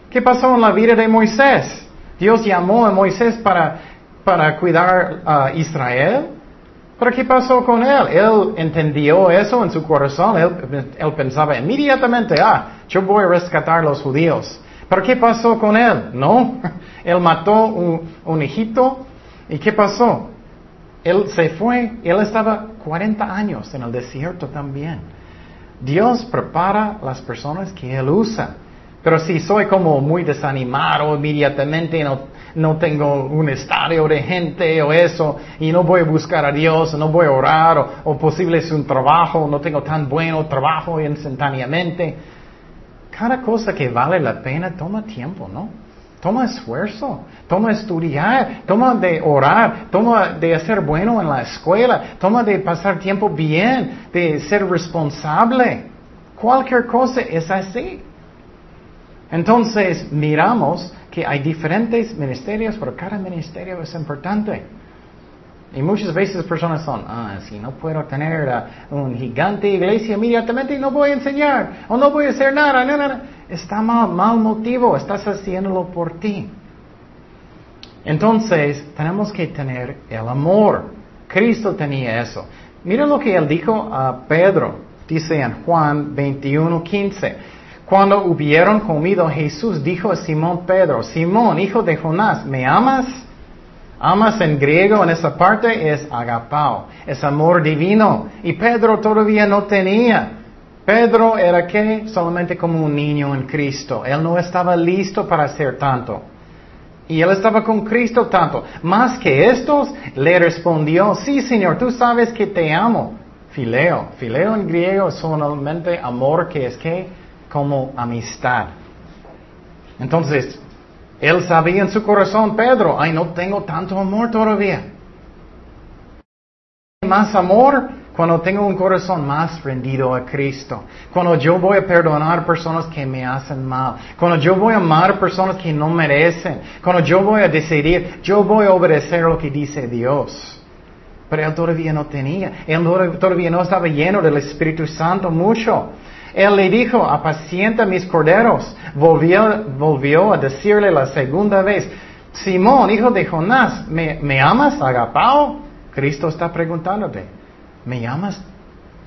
¿Qué pasó en la vida de Moisés? Dios llamó a Moisés para, para cuidar a Israel. ¿Pero qué pasó con él? Él entendió eso en su corazón. Él, pensaba inmediatamente, ah, yo voy a rescatar a los judíos. ¿Pero qué pasó con él? No. Él mató un, un hijito. ¿Y qué pasó? Él se fue, él estaba 40 años en el desierto también. Dios prepara las personas que Él usa. Pero si soy como muy desanimado inmediatamente, no, no tengo un estadio de gente o eso, y no voy a buscar a Dios, no voy a orar, o, o posible es un trabajo, no tengo tan bueno trabajo instantáneamente. Cada cosa que vale la pena toma tiempo, ¿no? Toma esfuerzo, toma estudiar, toma de orar, toma de hacer bueno en la escuela, toma de pasar tiempo bien, de ser responsable. Cualquier cosa es así. Entonces miramos que hay diferentes ministerios, pero cada ministerio es importante. Y muchas veces personas son, ah, si no puedo tener un gigante iglesia inmediatamente, no voy a enseñar, o no voy a hacer nada, no, no, Está mal, mal motivo, estás haciéndolo por ti. Entonces, tenemos que tener el amor. Cristo tenía eso. Mira lo que él dijo a Pedro, dice en Juan 21, 15. Cuando hubieron comido, Jesús dijo a Simón Pedro, Simón, hijo de Jonás, ¿me amas? Amas en griego en esa parte es agapao, es amor divino. Y Pedro todavía no tenía. Pedro era que solamente como un niño en Cristo. Él no estaba listo para hacer tanto. Y él estaba con Cristo tanto. Más que estos, le respondió, sí Señor, tú sabes que te amo. Fileo. Fileo en griego es solamente amor que es que como amistad. Entonces, él sabía en su corazón, Pedro, ay, no tengo tanto amor todavía. Más amor, cuando tengo un corazón más rendido a Cristo, cuando yo voy a perdonar personas que me hacen mal, cuando yo voy a amar personas que no merecen, cuando yo voy a decidir, yo voy a obedecer lo que dice Dios. Pero él todavía no tenía, él todavía no estaba lleno del Espíritu Santo mucho. Él le dijo, apacienta mis corderos. Volvió, a decirle la segunda vez, Simón, hijo de Jonás, ¿me, ¿me amas, agapao? Cristo está preguntándote. ¿Me amas?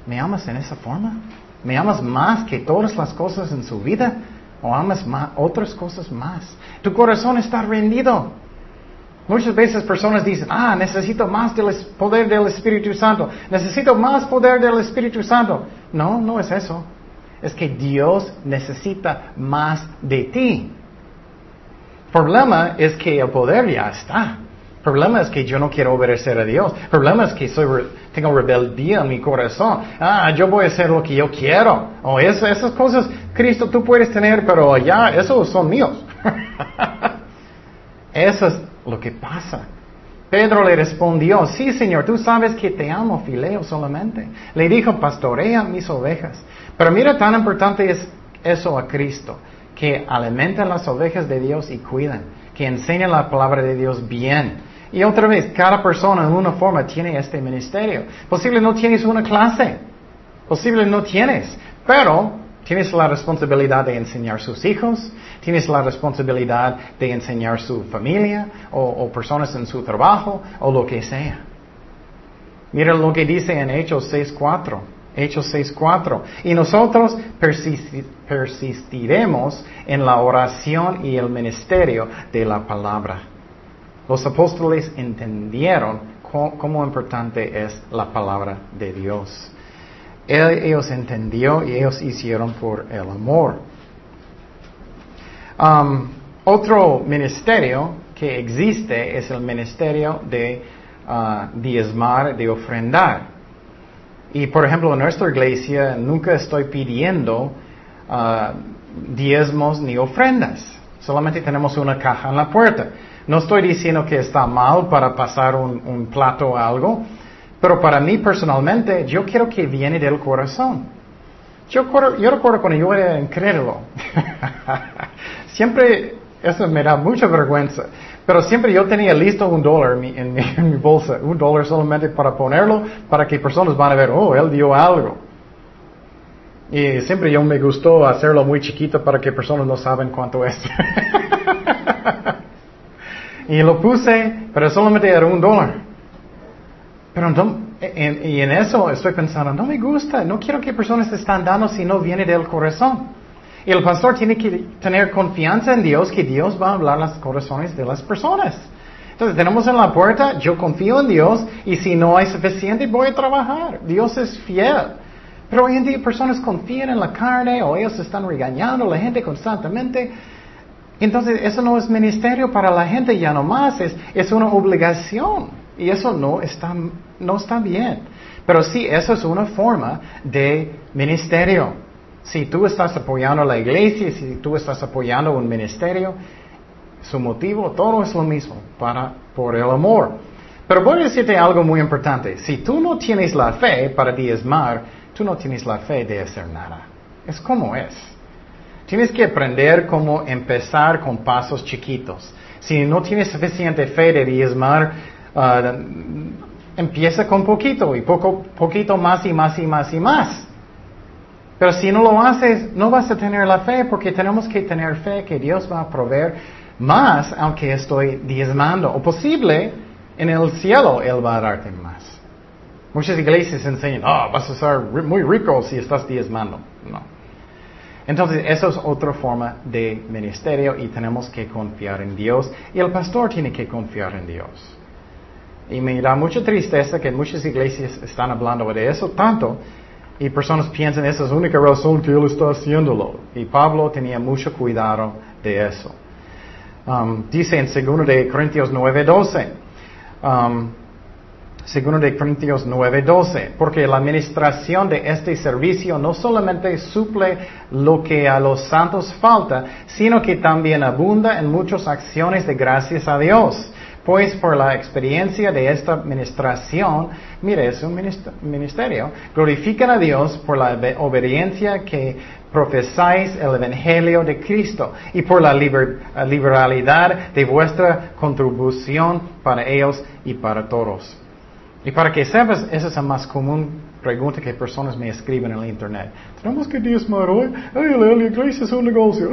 ¿Me amas en esa forma? ¿Me amas más que todas las cosas en su vida? ¿O amas otras cosas más? Tu corazón está rendido. Muchas veces personas dicen, ah, necesito más del poder del Espíritu Santo. Necesito más poder del Espíritu Santo. No, no es eso. Es que Dios necesita más de ti. Problema es que el poder ya está. Problema es que yo no quiero obedecer a Dios. Problema es que tengo rebeldía en mi corazón. Ah, yo voy a hacer lo que yo quiero. O eso, esas cosas, Cristo, tú puedes tener, pero ya, esos son míos. eso es lo que pasa. Pedro le respondió, sí, Señor, tú sabes que te amo, Fileo, solamente. Le dijo, pastorea mis ovejas. Pero mira, tan importante es eso a Cristo, que alimentan las ovejas de Dios y cuidan, que enseñan la palabra de Dios bien Y otra vez, cada persona en una forma tiene este ministerio. Posible no tienes una clase. Posible no tienes. Pero tienes la responsabilidad de enseñar sus hijos. Tienes la responsabilidad de enseñar su familia o, o personas en su trabajo o lo que sea. Mira lo que dice en Hechos 6.4. Hechos 6.4. Y nosotros persistiremos en la oración y el ministerio de la palabra. Los apóstoles entendieron cómo importante es la palabra de Dios. Ellos entendió y ellos hicieron por el amor. Um, otro ministerio que existe es el ministerio de uh, diezmar, de ofrendar. Y por ejemplo, en nuestra iglesia nunca estoy pidiendo uh, diezmos ni ofrendas. Solamente tenemos una caja en la puerta. No estoy diciendo que está mal para pasar un, plato o algo, pero para mí personalmente yo quiero que viene del corazón. Yo, yo recuerdo cuando yo era incrédulo, siempre, eso me da mucha vergüenza, pero siempre yo tenía listo un dólar en mi, en mi bolsa, un dólar solamente para ponerlo, para que personas van a ver, oh, él dio algo. Y siempre yo me gustó hacerlo muy chiquito para que personas no saben cuánto es. Y lo puse, pero solamente era un dólar. Pero y en eso estoy pensando, no me gusta, no quiero que personas estén dando si no viene del corazón. Y el pastor tiene que tener confianza en Dios, que Dios va a hablar los corazones de las personas. Entonces tenemos en la puerta, yo confío en Dios y si no hay suficiente voy a trabajar. Dios es fiel. Pero hoy en día personas confían en la carne o ellos están regañando a la gente constantemente. Entonces, eso no es ministerio para la gente ya nomás, es, es una obligación. Y eso no está, no está bien. Pero sí, eso es una forma de ministerio. Si tú estás apoyando a la iglesia, si tú estás apoyando un ministerio, su motivo, todo es lo mismo, para, por el amor. Pero voy a decirte algo muy importante. Si tú no tienes la fe para diezmar, tú no tienes la fe de hacer nada. Es como es. Tienes que aprender cómo empezar con pasos chiquitos. Si no tienes suficiente fe de diezmar, uh, empieza con poquito y poco, poquito más y más y más y más. Pero si no lo haces, no vas a tener la fe porque tenemos que tener fe que Dios va a proveer más aunque estoy diezmando. O posible, en el cielo Él va a darte más. Muchas iglesias enseñan, oh, vas a ser muy rico si estás diezmando. No. Entonces, eso es otra forma de ministerio y tenemos que confiar en Dios y el pastor tiene que confiar en Dios. Y me da mucha tristeza que muchas iglesias están hablando de eso tanto y personas piensan esa es la única razón que él está haciéndolo. Y Pablo tenía mucho cuidado de eso. Um, dice en 2 de Corintios 9:12, um, Segundo de Corintios 9:12, porque la administración de este servicio no solamente suple lo que a los santos falta, sino que también abunda en muchas acciones de gracias a Dios. Pues por la experiencia de esta administración, mire, es un ministerio, glorifican a Dios por la obediencia que profesáis el Evangelio de Cristo y por la liberalidad de vuestra contribución para ellos y para todos. Y para que sepas, esa es la más común pregunta que personas me escriben en el internet. ¿Tenemos que diezmar hoy? Ay, la iglesia es un negocio.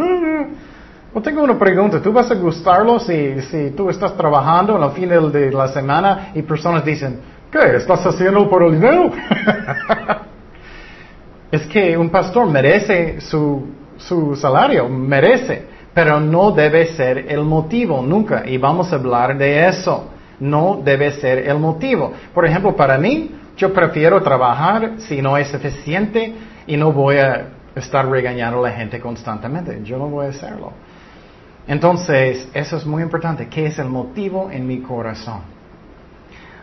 Yo tengo una pregunta. ¿Tú vas a gustarlo si, si tú estás trabajando en el final de la semana y personas dicen, ¿qué? ¿Estás haciendo por el dinero? es que un pastor merece su, su salario, merece, pero no debe ser el motivo nunca. Y vamos a hablar de eso no debe ser el motivo. Por ejemplo, para mí, yo prefiero trabajar si no es suficiente y no voy a estar regañando a la gente constantemente. Yo no voy a hacerlo. Entonces, eso es muy importante. ¿Qué es el motivo en mi corazón?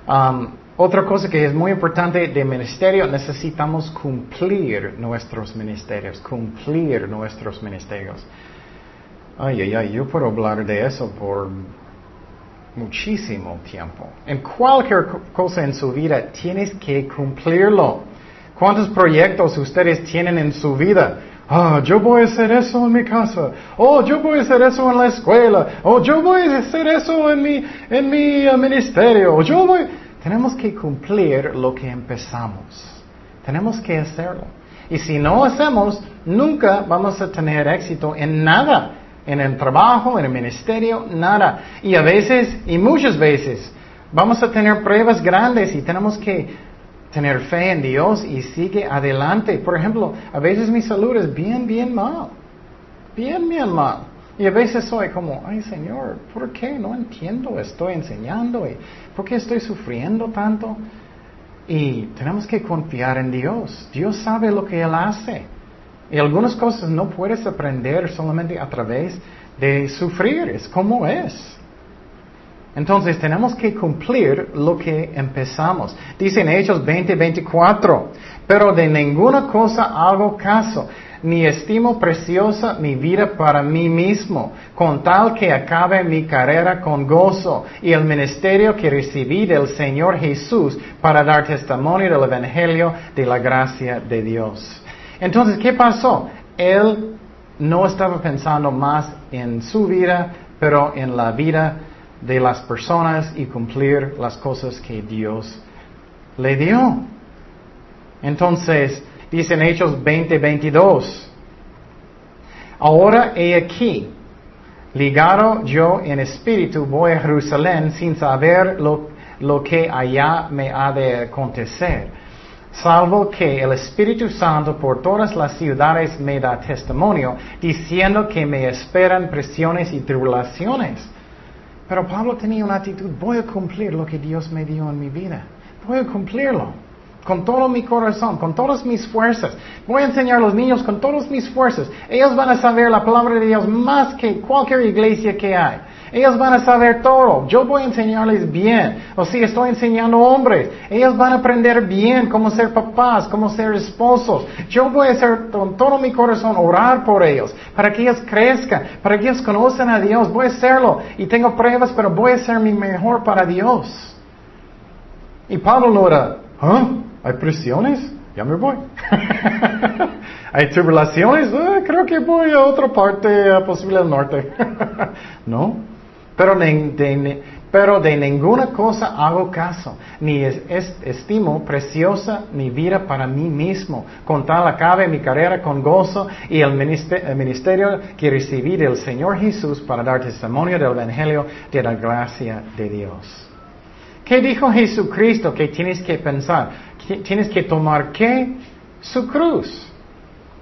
Um, otra cosa que es muy importante de ministerio, necesitamos cumplir nuestros ministerios, cumplir nuestros ministerios. Ay, ay, ay, yo puedo hablar de eso por muchísimo tiempo. En cualquier cosa en su vida tienes que cumplirlo. ¿Cuántos proyectos ustedes tienen en su vida? Ah, yo voy a hacer eso en mi casa. Oh, yo voy a hacer eso en la escuela. Oh, yo voy a hacer eso en mi, en mi uh, ministerio. Yo voy. Tenemos que cumplir lo que empezamos. Tenemos que hacerlo. Y si no hacemos, nunca vamos a tener éxito en nada. En el trabajo, en el ministerio, nada. Y a veces, y muchas veces, vamos a tener pruebas grandes y tenemos que tener fe en Dios y sigue adelante. Por ejemplo, a veces mi salud es bien, bien mal. Bien, bien mal. Y a veces soy como, ay Señor, ¿por qué? No entiendo, estoy enseñando. Y, ¿Por qué estoy sufriendo tanto? Y tenemos que confiar en Dios. Dios sabe lo que Él hace. Y algunas cosas no puedes aprender solamente a través de sufrir. Es como es. Entonces tenemos que cumplir lo que empezamos. Dice en Hechos 20, 24, pero de ninguna cosa hago caso, ni estimo preciosa mi vida para mí mismo, con tal que acabe mi carrera con gozo y el ministerio que recibí del Señor Jesús para dar testimonio del Evangelio de la gracia de Dios. Entonces, ¿qué pasó? Él no estaba pensando más en su vida, pero en la vida de las personas y cumplir las cosas que Dios le dio. Entonces, dice en Hechos 20, 22, ahora he aquí, ligado yo en espíritu, voy a Jerusalén sin saber lo, lo que allá me ha de acontecer, salvo que el Espíritu Santo por todas las ciudades me da testimonio, diciendo que me esperan presiones y tribulaciones. Pero Pablo tenía una actitud, voy a cumplir lo que Dios me dio en mi vida. Voy a cumplirlo. Con todo mi corazón, con todas mis fuerzas. Voy a enseñar a los niños con todas mis fuerzas. Ellos van a saber la palabra de Dios más que cualquier iglesia que hay. Ellos van a saber todo. Yo voy a enseñarles bien. O si estoy enseñando hombres, ellos van a aprender bien cómo ser papás, cómo ser esposos. Yo voy a hacer con todo mi corazón orar por ellos, para que ellos crezcan, para que ellos conozcan a Dios. Voy a hacerlo. Y tengo pruebas, pero voy a hacer mi mejor para Dios. Y Pablo no era, ¿ah? ¿Hay presiones? Ya me voy. ¿Hay tribulaciones? Eh, creo que voy a otra parte, posible al norte. no. Pero de, ninguna cosa hago caso, ni estimo preciosa mi vida para mí mismo, con tal acabe mi carrera con gozo y el ministerio que recibí del Señor Jesús para dar testimonio del Evangelio de la gracia de Dios. ¿Qué dijo Jesucristo que tienes que pensar? Tienes que tomar qué? Su cruz.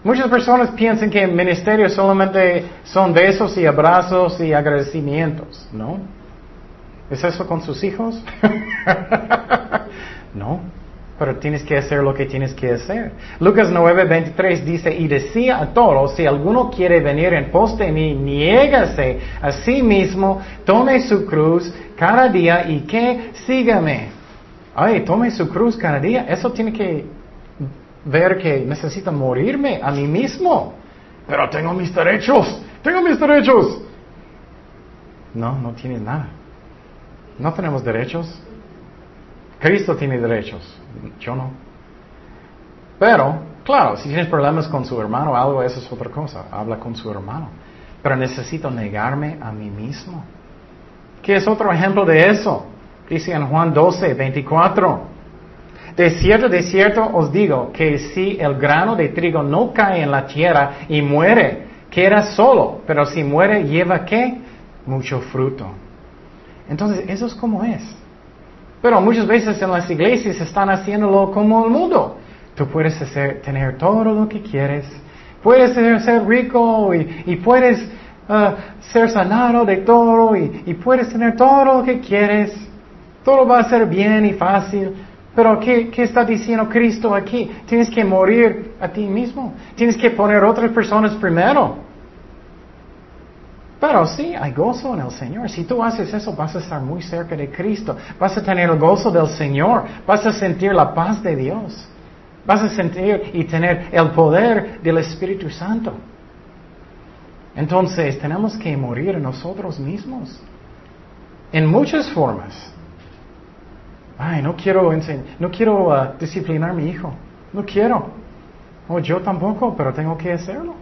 Muchas personas piensan que el ministerio solamente son besos y abrazos y agradecimientos, ¿no? ¿Es eso con sus hijos? no, pero tienes que hacer lo que tienes que hacer. Lucas 9:23 dice, y decía a todos, si alguno quiere venir en pos de niégase a sí mismo, tome su cruz cada día y que sígame. Ay, tome su cruz cada día. Eso tiene que ver que necesito morirme a mí mismo. Pero tengo mis derechos, tengo mis derechos. No, no tienes nada. No tenemos derechos. Cristo tiene derechos, yo no. Pero, claro, si tienes problemas con su hermano algo, eso es otra cosa. Habla con su hermano. Pero necesito negarme a mí mismo. ¿Qué es otro ejemplo de eso? Dice en Juan 12, 24. De cierto, de cierto os digo que si el grano de trigo no cae en la tierra y muere, queda solo, pero si muere lleva qué? Mucho fruto. Entonces, eso es como es. Pero muchas veces en las iglesias están haciéndolo como el mundo. Tú puedes tener todo lo que quieres, puedes ser, rico y, puedes uh, ser sanado de todo y, y puedes tener todo lo que quieres. Todo va a ser bien y fácil. Pero ¿qué, está diciendo Cristo aquí? Tienes que morir a ti mismo. Tienes que poner otras personas primero. Pero sí, hay gozo en el Señor. Si tú haces eso, vas a estar muy cerca de Cristo. Vas a tener el gozo del Señor. Vas a sentir la paz de Dios. Vas a sentir y tener el poder del Espíritu Santo. Entonces, tenemos que morir nosotros mismos. En muchas formas. Ay, no quiero, no quiero uh, disciplinar a mi hijo. No quiero. Oh, yo tampoco, pero tengo que hacerlo.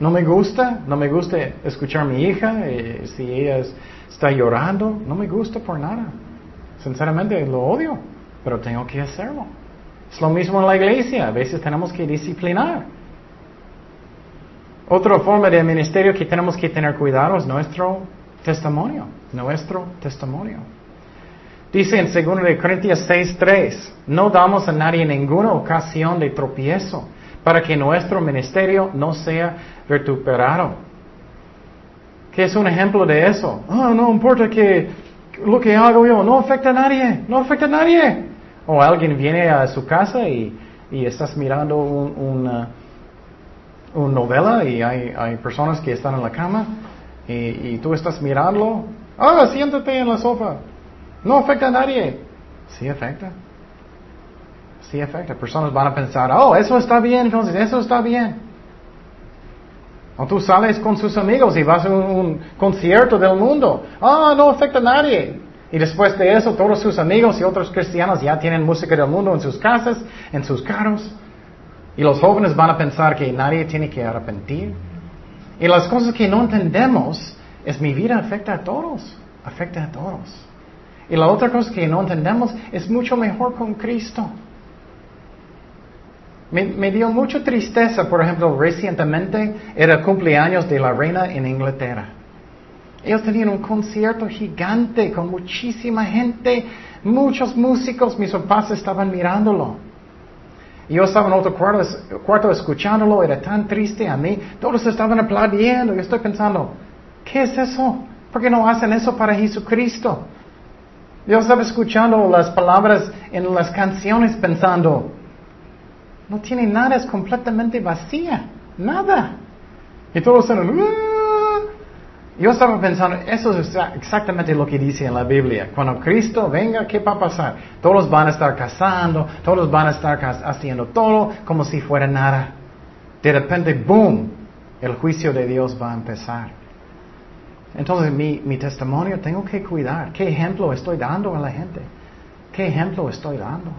No me gusta, no me gusta escuchar a mi hija, eh, si ella está llorando, no me gusta por nada. Sinceramente lo odio, pero tengo que hacerlo. Es lo mismo en la iglesia, a veces tenemos que disciplinar. Otra forma de ministerio que tenemos que tener cuidado es nuestro testimonio, nuestro testimonio. Dice en 2 Corintios 6:3, no damos a nadie ninguna ocasión de tropiezo para que nuestro ministerio no sea vituperado. ¿Qué es un ejemplo de eso? Ah, no importa que lo que hago yo no afecta a nadie, no afecta a nadie. O alguien viene a su casa y, estás mirando una, novela y hay, personas que están en la cama y, tú estás mirando. Ah, siéntate en la sopa. No afecta a nadie. Sí afecta. Sí afecta. Personas van a pensar, oh, eso está bien, entonces eso está bien. O tú sales con sus amigos y vas a un, concierto del mundo. Ah, no afecta a nadie. Y después de eso, todos sus amigos y otros cristianos ya tienen música del mundo en sus casas, en sus carros. Y los jóvenes van a pensar que nadie tiene que arrepentir. Y las cosas que no entendemos es mi vida afecta a todos, afecta a todos. Y la otra cosa que no entendemos es mucho mejor con Cristo. Me, dio mucha tristeza, por ejemplo, recientemente era cumpleaños de la reina en Inglaterra. Ellos tenían un concierto gigante con muchísima gente, muchos músicos, mis papás estaban mirándolo. Yo estaba en otro cuarto, cuarto escuchándolo, era tan triste a mí, todos estaban aplaudiendo, y estoy pensando, ¿qué es eso? ¿Por qué no hacen eso para Jesucristo? Yo estaba escuchando las palabras en las canciones pensando, no tiene nada, es completamente vacía, nada. Y todos están, ah". yo estaba pensando, eso es exactamente lo que dice en la Biblia. Cuando Cristo venga, ¿qué va a pasar? Todos van a estar casando, todos van a estar haciendo todo como si fuera nada. De repente, boom, el juicio de Dios va a empezar. Entonces mi, testimonio tengo que cuidar. ¿Qué ejemplo estoy dando a la gente? ¿Qué ejemplo estoy dando?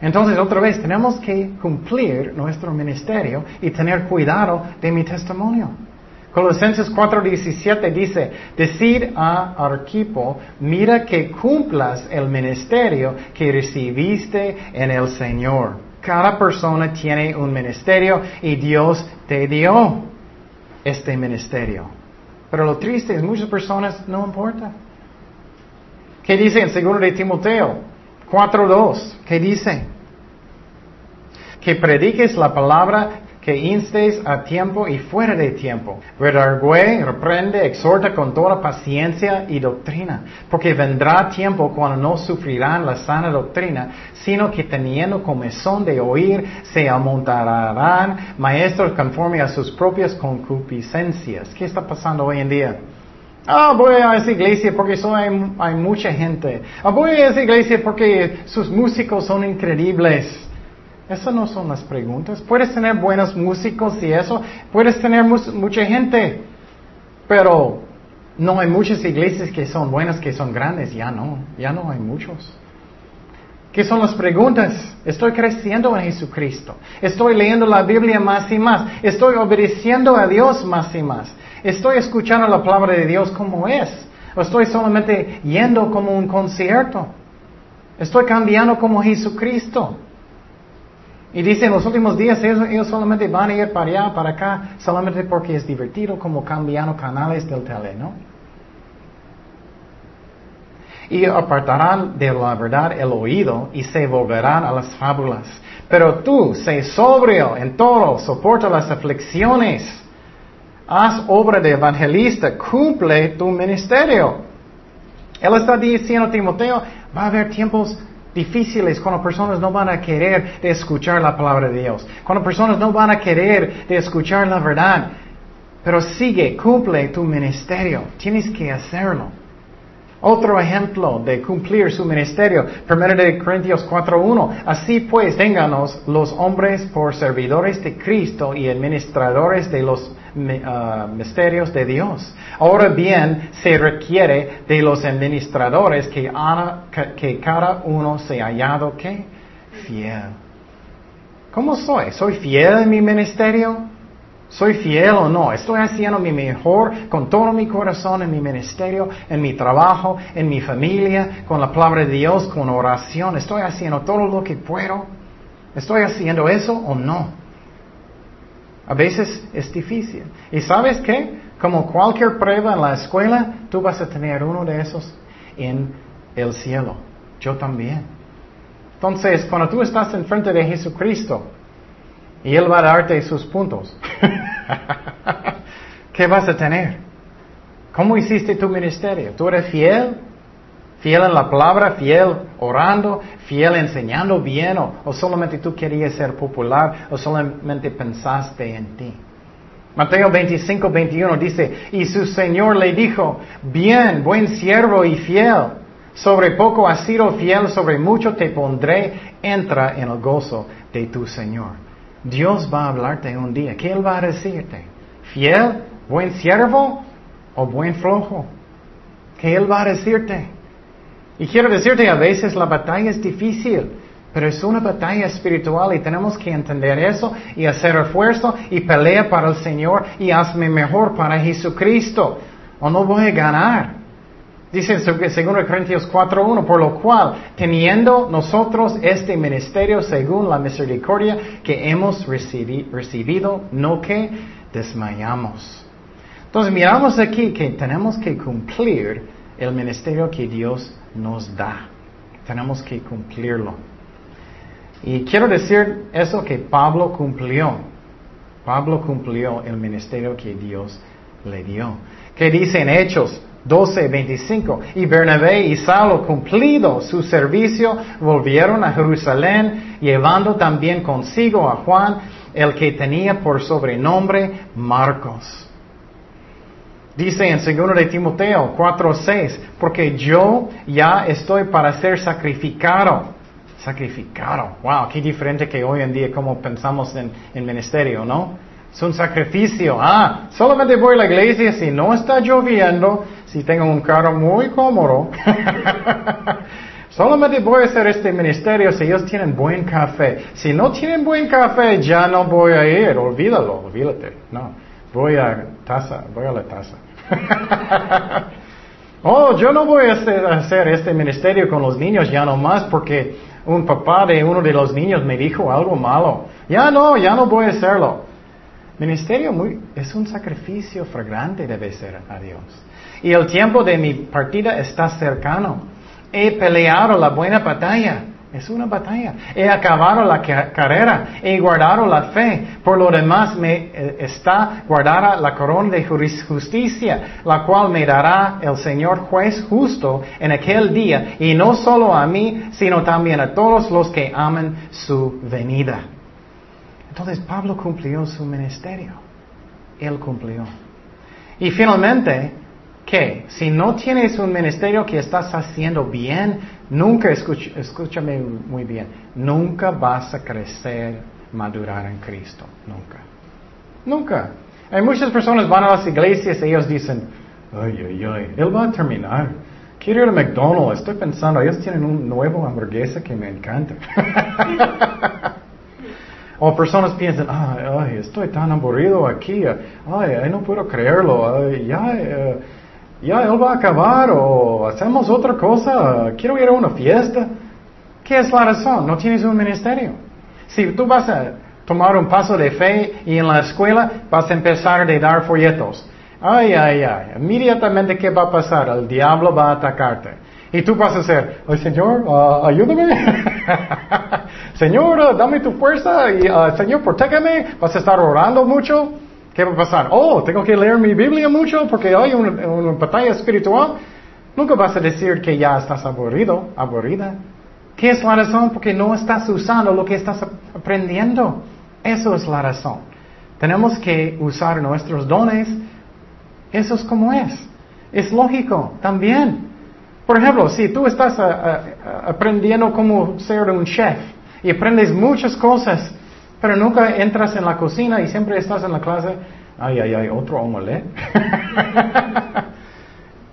Entonces, otra vez, tenemos que cumplir nuestro ministerio y tener cuidado de mi testimonio. Colosenses 4:17 dice, decir a Arquipo, mira que cumplas el ministerio que recibiste en el Señor. Cada persona tiene un ministerio y Dios te dio este ministerio. Pero lo triste es muchas personas no importa. ¿Qué dice en 2 de Timoteo? 4.2, ¿qué dice? Que prediques la palabra, que instes a tiempo y fuera de tiempo. Redargüe, reprende, exhorta con toda paciencia y doctrina, porque vendrá tiempo cuando no sufrirán la sana doctrina, sino que teniendo comezón de oír, se amontarán maestros conforme a sus propias concupiscencias. ¿Qué está pasando hoy en día? Ah, voy a esa iglesia porque hay, mucha gente. Ah, voy a esa iglesia porque sus músicos son increíbles. Esas no son las preguntas. Puedes tener buenos músicos y eso. Puedes tener mucha gente. Pero no hay muchas iglesias que son buenas, que son grandes. Ya no. Ya no hay muchos. ¿Qué son las preguntas? Estoy creciendo en Jesucristo. Estoy leyendo la Biblia más y más. Estoy obedeciendo a Dios más y más. Estoy escuchando la palabra de Dios como es. O estoy solamente yendo como un concierto. Estoy cambiando como Jesucristo. Y dice, en los últimos días ellos, solamente van a ir para allá, para acá, solamente porque es divertido como cambiando canales del tele, ¿no? Y apartarán de la verdad el oído y se volverán a las fábulas. Pero tú, sé sobrio en todo, soporta las aflicciones haz obra de evangelista, cumple tu ministerio. Él está diciendo a Timoteo, va a haber tiempos difíciles cuando personas no van a querer de escuchar la palabra de Dios, cuando personas no van a querer de escuchar la verdad, pero sigue, cumple tu ministerio, tienes que hacerlo. Otro ejemplo de cumplir su ministerio, 1 de Corintios 4.1. Así pues, ténganos los hombres por servidores de Cristo y administradores de los uh, misterios de Dios. Ahora bien, se requiere de los administradores que, que cada uno sea hallado fiel. ¿Cómo soy? ¿Soy fiel en mi ministerio? ¿Soy fiel o no? ¿Estoy haciendo mi mejor con todo mi corazón en mi ministerio, en mi trabajo, en mi familia, con la palabra de Dios, con oración? ¿Estoy haciendo todo lo que puedo? ¿Estoy haciendo eso o no? A veces es difícil. ¿Y sabes qué? Como cualquier prueba en la escuela, tú vas a tener uno de esos en el cielo. Yo también. Entonces, cuando tú estás enfrente de Jesucristo y Él va a darte sus puntos, ¿qué vas a tener? ¿Cómo hiciste tu ministerio? ¿Tú eres fiel? ¿Fiel en la palabra? ¿Fiel orando? ¿Fiel enseñando bien? ¿O, solamente tú querías ser popular? ¿O solamente pensaste en ti? Mateo 25, 21 dice, y su Señor le dijo, bien, buen siervo y fiel, sobre poco has sido fiel, sobre mucho te pondré, entra en el gozo de tu Señor. Dios va a hablarte un día. ¿Qué Él va a decirte? ¿Fiel? ¿Buen siervo? ¿O buen flojo? ¿Qué Él va a decirte? Y quiero decirte, a veces la batalla es difícil, pero es una batalla espiritual y tenemos que entender eso y hacer esfuerzo y pelea para el Señor y hazme mejor para Jesucristo. O no voy a ganar. Dice en 2 Corintios 4.1, por lo cual, teniendo nosotros este ministerio según la misericordia que hemos recibido, no que desmayamos. Entonces miramos aquí que tenemos que cumplir el ministerio que Dios nos da. Tenemos que cumplirlo. Y quiero decir eso que Pablo cumplió. Pablo cumplió el ministerio que Dios le dio. ¿Qué dice en Hechos 12, 25. Y Bernabé y Saulo, cumplido su servicio, volvieron a Jerusalén, llevando también consigo a Juan, el que tenía por sobrenombre Marcos. Dice en 2 de Timoteo 4, 6, porque yo ya estoy para ser sacrificado. Sacrificado. Wow, qué diferente que hoy en día como pensamos en, en ministerio, ¿no? Es un sacrificio. Ah, solamente voy a la iglesia si no está lloviendo, si tengo un carro muy cómodo. solamente voy a hacer este ministerio si ellos tienen buen café. Si no tienen buen café, ya no voy a ir. Olvídalo, olvídate. No, voy a taza, voy a la taza. oh, yo no voy a hacer, este ministerio con los niños ya no más porque un papá de uno de los niños me dijo algo malo. Ya no, ya no voy a hacerlo. Ministerio es un sacrificio fragrante debe ser a Dios. Y el tiempo de mi partida está cercano. He peleado la buena batalla. Es una batalla. He acabado la carrera. He guardado la fe. Por lo demás me eh, está guardada la corona de justicia, la cual me dará el Señor juez justo en aquel día. Y no solo a mí, sino también a todos los que aman su venida. Entonces Pablo cumplió su ministerio. Él cumplió. Y finalmente, ¿qué? Si no tienes un ministerio que estás haciendo bien, nunca, escúchame muy bien, nunca vas a crecer, madurar en Cristo. Nunca. Nunca. Hay muchas personas van a las iglesias y ellos dicen, ay, ay, ay, él va a terminar. Quiero ir a McDonald's, estoy pensando, ellos tienen un nuevo hamburguesa que me encanta. O personas piensan, ay, estoy tan aburrido aquí, ay, no puedo creerlo, ya, eh, ya él va a acabar o hacemos otra cosa, quiero ir a una fiesta. ¿Qué es la razón? No tienes un ministerio. Si tú vas a tomar un paso de fe y en la escuela vas a empezar a dar folletos. Ay, ay, ay, inmediatamente ¿qué va a pasar? El diablo va a atacarte. Y tú vas a hacer, ay Señor, uh, ayúdame. Señor, uh, dame tu fuerza. Y uh, Señor, protégame. Vas a estar orando mucho. ¿Qué va a pasar? Oh, tengo que leer mi Biblia mucho porque hay una, una batalla espiritual. Nunca vas a decir que ya estás aburrido, aburrida. ¿Qué es la razón? Porque no estás usando lo que estás aprendiendo. Eso es la razón. Tenemos que usar nuestros dones. Eso es como es. Es lógico también. Por ejemplo, si tú estás eh, eh, aprendiendo cómo ser un chef y aprendes muchas cosas, pero nunca entras en la cocina y siempre estás en la clase, ay, ay, ay, otro omelette.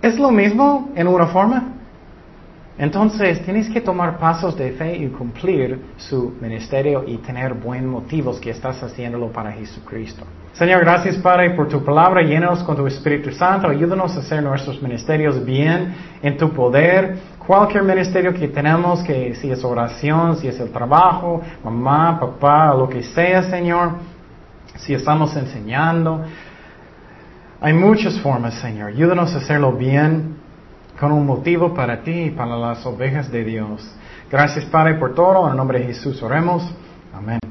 ¿Es lo mismo en una forma? Entonces tienes que tomar pasos de fe y cumplir su ministerio y tener buen motivos que estás haciéndolo para Jesucristo. Señor, gracias Padre por tu palabra. Llénanos con tu Espíritu Santo. Ayúdanos a hacer nuestros ministerios bien en tu poder. Cualquier ministerio que tenemos, que si es oración, si es el trabajo, mamá, papá, lo que sea, Señor, si estamos enseñando. Hay muchas formas, Señor. Ayúdanos a hacerlo bien con un motivo para ti y para las ovejas de Dios. Gracias, Padre, por todo. En el nombre de Jesús oremos. Amén.